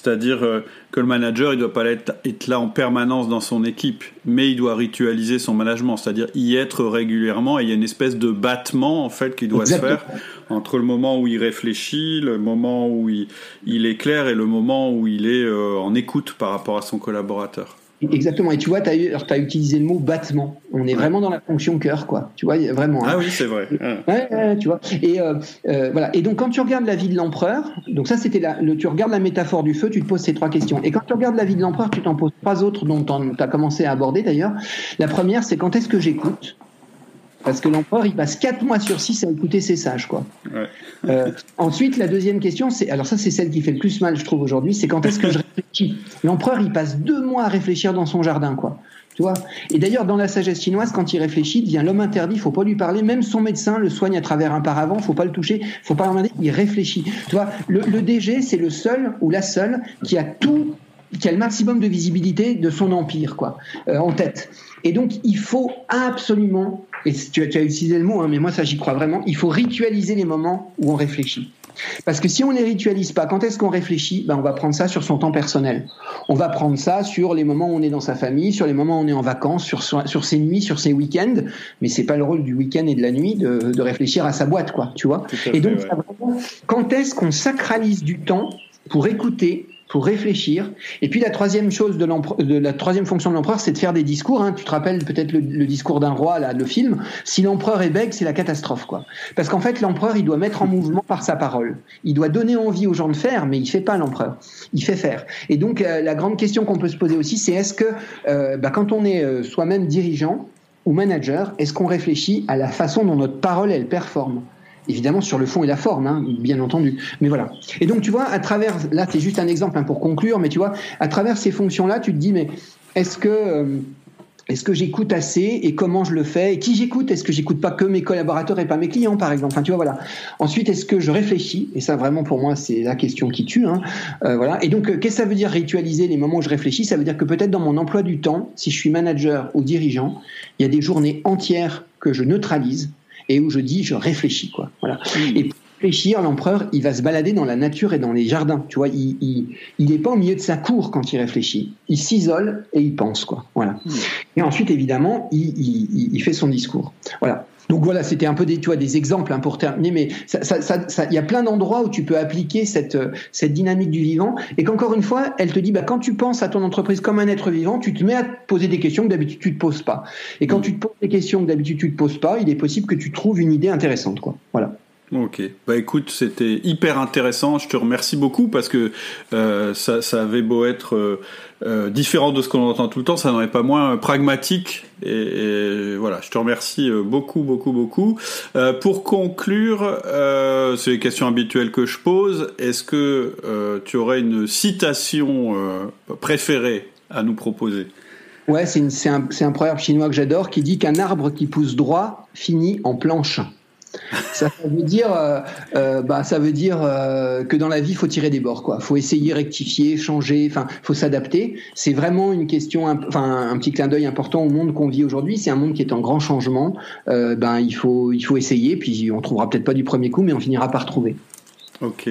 A: C'est-à-dire euh, que le manager, il ne doit pas être, là en permanence dans son équipe, mais il doit ritualiser son management, c'est-à-dire y être régulièrement. Et il y a une espèce de battement en fait qui doit se faire entre le moment où il réfléchit, le moment où il, il est clair et le moment où il est euh, en écoute par rapport à son collaborateur.
B: Exactement. Et tu vois, tu as, as, utilisé le mot battement. On est vraiment dans la fonction cœur, quoi. Tu vois, vraiment.
A: Hein. Ah oui, c'est vrai.
B: Ouais, ouais, tu vois. Et euh, euh, voilà. Et donc, quand tu regardes la vie de l'empereur, donc ça, c'était le, tu regardes la métaphore du feu, tu te poses ces trois questions. Et quand tu regardes la vie de l'empereur, tu t'en poses trois autres dont tu as commencé à aborder d'ailleurs. La première, c'est quand est-ce que j'écoute? Parce que l'empereur, il passe 4 mois sur 6 à écouter ses sages. Quoi. Ouais. euh, ensuite, la deuxième question, c'est, alors ça c'est celle qui fait le plus mal, je trouve, aujourd'hui, c'est quand est-ce que je L'empereur, il passe deux mois à réfléchir dans son jardin. quoi. Tu vois? Et d'ailleurs, dans la sagesse chinoise, quand il réfléchit, il devient l'homme interdit, faut pas lui parler. Même son médecin le soigne à travers un paravent, faut pas le toucher, faut pas il réfléchit. Tu vois, le, le DG, c'est le seul ou la seule qui a tout qui a le maximum de visibilité de son empire quoi euh, en tête et donc il faut absolument et tu as, tu as utilisé le mot hein, mais moi ça j'y crois vraiment il faut ritualiser les moments où on réfléchit parce que si on les ritualise pas, quand est-ce qu'on réfléchit? Ben On va prendre ça sur son temps personnel. On va prendre ça sur les moments où on est dans sa famille, sur les moments où on est en vacances, sur, sur ses nuits, sur ses week-ends. Mais c'est pas le rôle du week-end et de la nuit de, de réfléchir à sa boîte, quoi. Tu vois? Et donc, ouais. quand est-ce qu'on sacralise du temps pour écouter pour réfléchir. Et puis la troisième chose de, de la troisième fonction de l'empereur, c'est de faire des discours. Hein. Tu te rappelles peut-être le, discours d'un roi, là, le film. Si l'empereur est bègue, c'est la catastrophe, quoi. Parce qu'en fait, l'empereur, il doit mettre en mouvement par sa parole. Il doit donner envie aux gens de faire, mais il fait pas l'empereur. Il fait faire. Et donc euh, la grande question qu'on peut se poser aussi, c'est est-ce que euh, bah, quand on est euh, soi-même dirigeant ou manager, est-ce qu'on réfléchit à la façon dont notre parole elle performe? Évidemment sur le fond et la forme, hein, bien entendu. Mais voilà. Et donc tu vois, à travers, là c'est juste un exemple hein, pour conclure, mais tu vois, à travers ces fonctions-là, tu te dis, mais est-ce que euh, est-ce que j'écoute assez et comment je le fais? Et qui j'écoute? Est-ce que j'écoute pas que mes collaborateurs et pas mes clients, par exemple? Enfin, tu vois, voilà. Ensuite, est-ce que je réfléchis? Et ça, vraiment, pour moi, c'est la question qui tue. Hein. Euh, voilà. Et donc, qu'est-ce que ça veut dire rétualiser les moments où je réfléchis? Ça veut dire que peut-être dans mon emploi du temps, si je suis manager ou dirigeant, il y a des journées entières que je neutralise et où je dis je réfléchis quoi. Voilà. Mmh. Et pour réfléchir, l'empereur, il va se balader dans la nature et dans les jardins. Tu vois, il il, il est pas au milieu de sa cour quand il réfléchit. Il s'isole et il pense quoi. Voilà. Mmh. Et ensuite, évidemment, il, il, il fait son discours. Voilà. Donc voilà, c'était un peu des, tu vois, des exemples hein, pour terminer, mais ça, ça, ça, ça, il y a plein d'endroits où tu peux appliquer cette, cette dynamique du vivant et qu'encore une fois, elle te dit, bah, quand tu penses à ton entreprise comme un être vivant, tu te mets à te poser des questions que d'habitude tu te poses pas. Et quand tu te poses des questions que d'habitude tu te poses pas, il est possible que tu trouves une idée intéressante, quoi. Voilà.
A: Ok, bah écoute, c'était hyper intéressant. Je te remercie beaucoup parce que euh, ça, ça, avait beau être euh, euh, différent de ce qu'on entend tout le temps, ça n'en est pas moins pragmatique. Et, voilà, je te remercie beaucoup, beaucoup, beaucoup. Pour conclure, c'est les questions habituelles que je pose. Est-ce que tu aurais une citation préférée à nous proposer?
B: Ouais, c'est un, un proverbe chinois que j'adore qui dit qu'un arbre qui pousse droit finit en planche. Ça, veut dire, euh, euh, bah, ça veut dire euh, que dans la vie, il faut tirer des bords, quoi. Faut essayer, rectifier, changer, enfin, faut s'adapter. C'est vraiment une question, enfin, un petit clin d'œil important au monde qu'on vit aujourd'hui. C'est un monde qui est en grand changement. Euh, ben, il faut, il faut essayer. Puis on trouvera peut-être pas du premier coup, mais on finira par trouver.
A: Ok.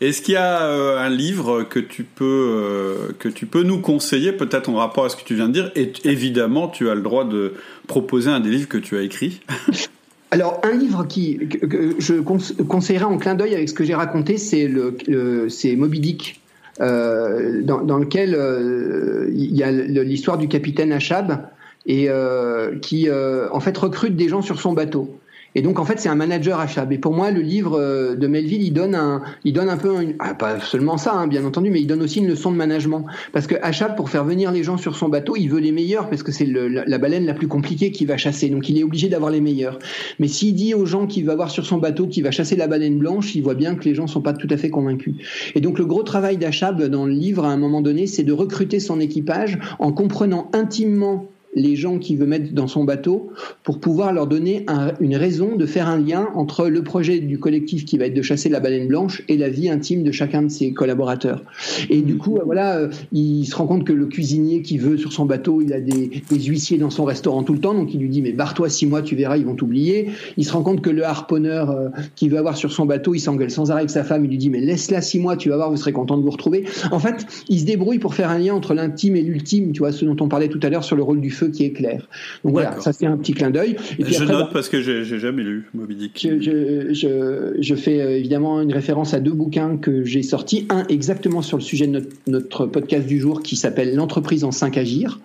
A: Est-ce qu'il y a euh, un livre que tu peux euh, que tu peux nous conseiller, peut-être en rapport à ce que tu viens de dire? Et évidemment, tu as le droit de proposer un des livres que tu as écrit. [laughs]
B: Alors, un livre qui, que, je conseillerais en clin d'œil avec ce que j'ai raconté, c'est le, c'est Moby Dick, euh, dans, lequel euh, il y a l'histoire du capitaine Achab et euh, qui, en fait, recrute des gens sur son bateau. Et donc, en fait, c'est un manager Achab. Et pour moi, le livre euh, de Melville, il donne un, il donne un peu, ah, pas seulement ça, hein, bien entendu, mais il donne aussi une leçon de management. Parce que Achab, pour faire venir les gens sur son bateau, il veut les meilleurs, parce que c'est la, baleine la plus compliquée qu'il va chasser. Donc, il est obligé d'avoir les meilleurs. Mais s'il dit aux gens qu'il va avoir sur son bateau qu'il va chasser la baleine blanche, il voit bien que les gens sont pas tout à fait convaincus. Et donc, le gros travail d'Achab dans le livre, à un moment donné, c'est de recruter son équipage en comprenant intimement les gens qu'il veut mettre dans son bateau pour pouvoir leur donner une raison de faire un lien entre le projet du collectif qui va être de chasser la baleine blanche et la vie intime de chacun de ses collaborateurs. Et du coup, voilà, euh, il se rend compte que le cuisinier qui veut sur son bateau, il a des, huissiers dans son restaurant tout le temps, donc il lui dit mais barre-toi six mois, tu verras, ils vont t'oublier. Il se rend compte que le harponneur euh, qui veut avoir sur son bateau, il s'engueule sans arrêt avec sa femme, il lui dit mais laisse-la six mois, tu vas voir, vous serez content de vous retrouver. En fait, il se débrouille pour faire un lien entre l'intime et l'ultime, tu vois, ce dont on parlait tout à l'heure sur le rôle du feu qui est clair. Donc voilà, ça c'est un petit clin d'œil.
A: Je note parce que j'ai jamais lu Moby Dick.
B: Je, je, je, fais euh, évidemment une référence à deux bouquins que j'ai sortis. Un exactement sur le sujet de notre, notre podcast du jour qui s'appelle L'entreprise en 5 agir.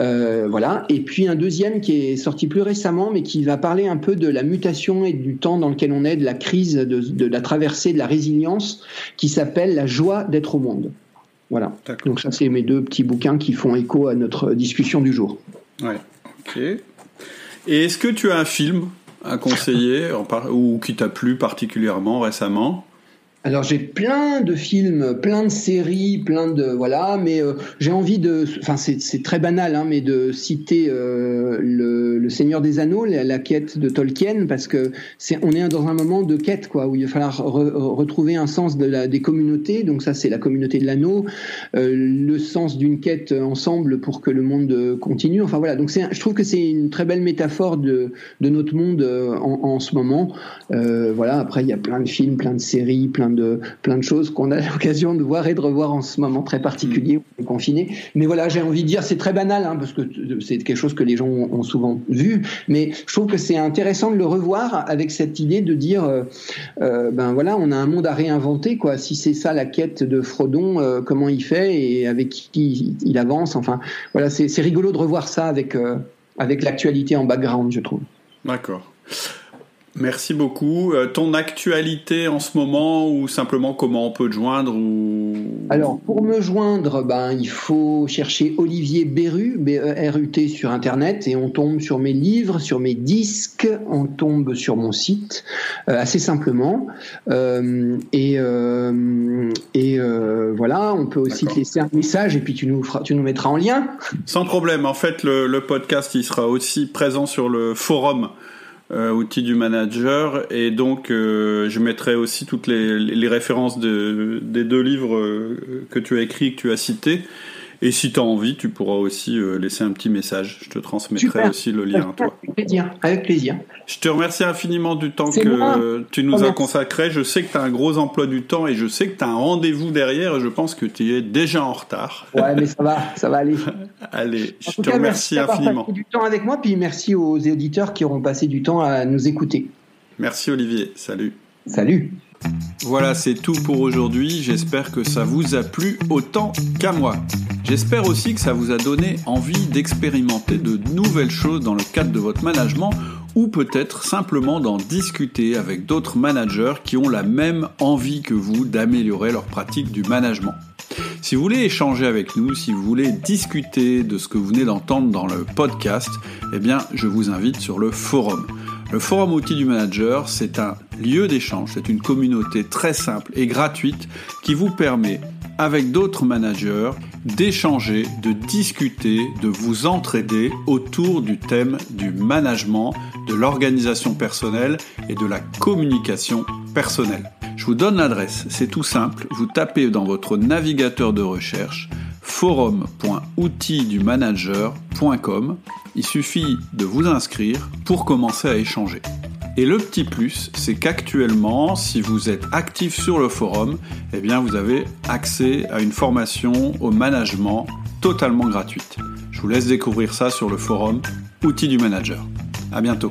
B: Euh, voilà. Et puis un deuxième qui est sorti plus récemment, mais qui va parler un peu de la mutation et du temps dans lequel on est, de la crise, de, de la traversée, de la résilience, qui s'appelle La joie d'être au monde. Voilà. Donc ça, c'est mes deux petits bouquins qui font écho à notre discussion du jour.
A: Ouais. Ok. Et est-ce que tu as un film à conseiller ou qui t'a plu particulièrement récemment?
B: Alors j'ai plein de films, plein de séries, plein de voilà, mais euh, j'ai envie de, enfin c'est très banal, hein, mais de citer euh, le, le, Seigneur des Anneaux, la, quête de Tolkien, parce que c'est on est dans un moment de quête quoi, où il va falloir retrouver un sens de la, des communautés, donc ça c'est la communauté de l'anneau, euh, le sens d'une quête ensemble pour que le monde continue. Enfin voilà, donc je trouve que c'est une très belle métaphore de, de notre monde en, en ce moment. voilà, après il y a plein de films, plein de séries, plein de plein de choses qu'on a [laughs] l'occasion de voir et de revoir en ce moment très particulier où on est confiné. Mais voilà, j'ai envie de dire, c'est très banal hein, parce que c'est quelque chose que les gens ont souvent vu, mais je trouve que c'est intéressant de le revoir avec cette idée de dire, euh, euh, ben voilà, on a un monde à réinventer quoi. Si c'est ça la quête de Frodon, euh, comment il fait et avec qui il avance. Enfin, voilà, c'est rigolo de revoir ça avec avec l'actualité en background, je trouve.
A: D'accord. Merci beaucoup. Euh, ton actualité en ce moment ou simplement comment on peut te joindre ou...
B: Alors pour me joindre, ben, il faut chercher Olivier Beru, B-E-R-U-T sur Internet et on tombe sur mes livres, sur mes disques, on tombe sur mon site euh, assez simplement. Euh, et et voilà, on peut aussi te laisser un message et puis tu nous, feras, tu nous mettras en lien.
A: Sans problème. En fait, le, le podcast il sera aussi présent sur le forum euh, outil du manager. Et donc, euh, je mettrai aussi toutes les, les références de, des deux livres euh, que tu as écrits, que tu as cités. Et si tu as envie, tu pourras aussi euh, laisser un petit message. Je te transmettrai aussi le lien, toi.
B: Avec plaisir. Avec plaisir.
A: Je te remercie infiniment du temps que tu nous as consacré. Je sais que tu as un gros emploi du temps et je sais que tu as un rendez-vous derrière et je pense que tu es déjà en retard.
B: Ouais, mais ça va, ça va aller. [laughs]
A: Allez, je te remercie infiniment.
B: Merci du temps avec moi, puis merci aux auditeurs qui auront passé du temps à nous écouter.
A: Merci Olivier. Salut.
B: Salut.
A: Voilà, c'est tout pour aujourd'hui. J'espère que ça vous a plu autant qu'à moi. J'espère aussi que ça vous a donné envie d'expérimenter de nouvelles choses dans le cadre de votre management ou peut-être simplement d'en discuter avec d'autres managers qui ont la même envie que vous d'améliorer leur pratique du management. Si vous voulez échanger avec nous, si vous voulez discuter de ce que vous venez d'entendre dans le podcast, eh bien, je vous invite sur le forum. Le forum outil du manager, c'est un lieu d'échange, c'est une communauté très simple et gratuite qui vous permet, avec d'autres managers, d'échanger, de discuter, de vous entraider autour du thème du management, de l'organisation personnelle et de la communication personnelle. Je vous donne l'adresse, c'est tout simple, vous tapez dans votre navigateur de recherche forum.outildumanager.com. Il suffit de vous inscrire pour commencer à échanger. Et le petit plus, c'est qu'actuellement, si vous êtes actif sur le forum, eh bien vous avez accès à une formation au management totalement gratuite. Je vous laisse découvrir ça sur le forum Outils du Manager. À bientôt.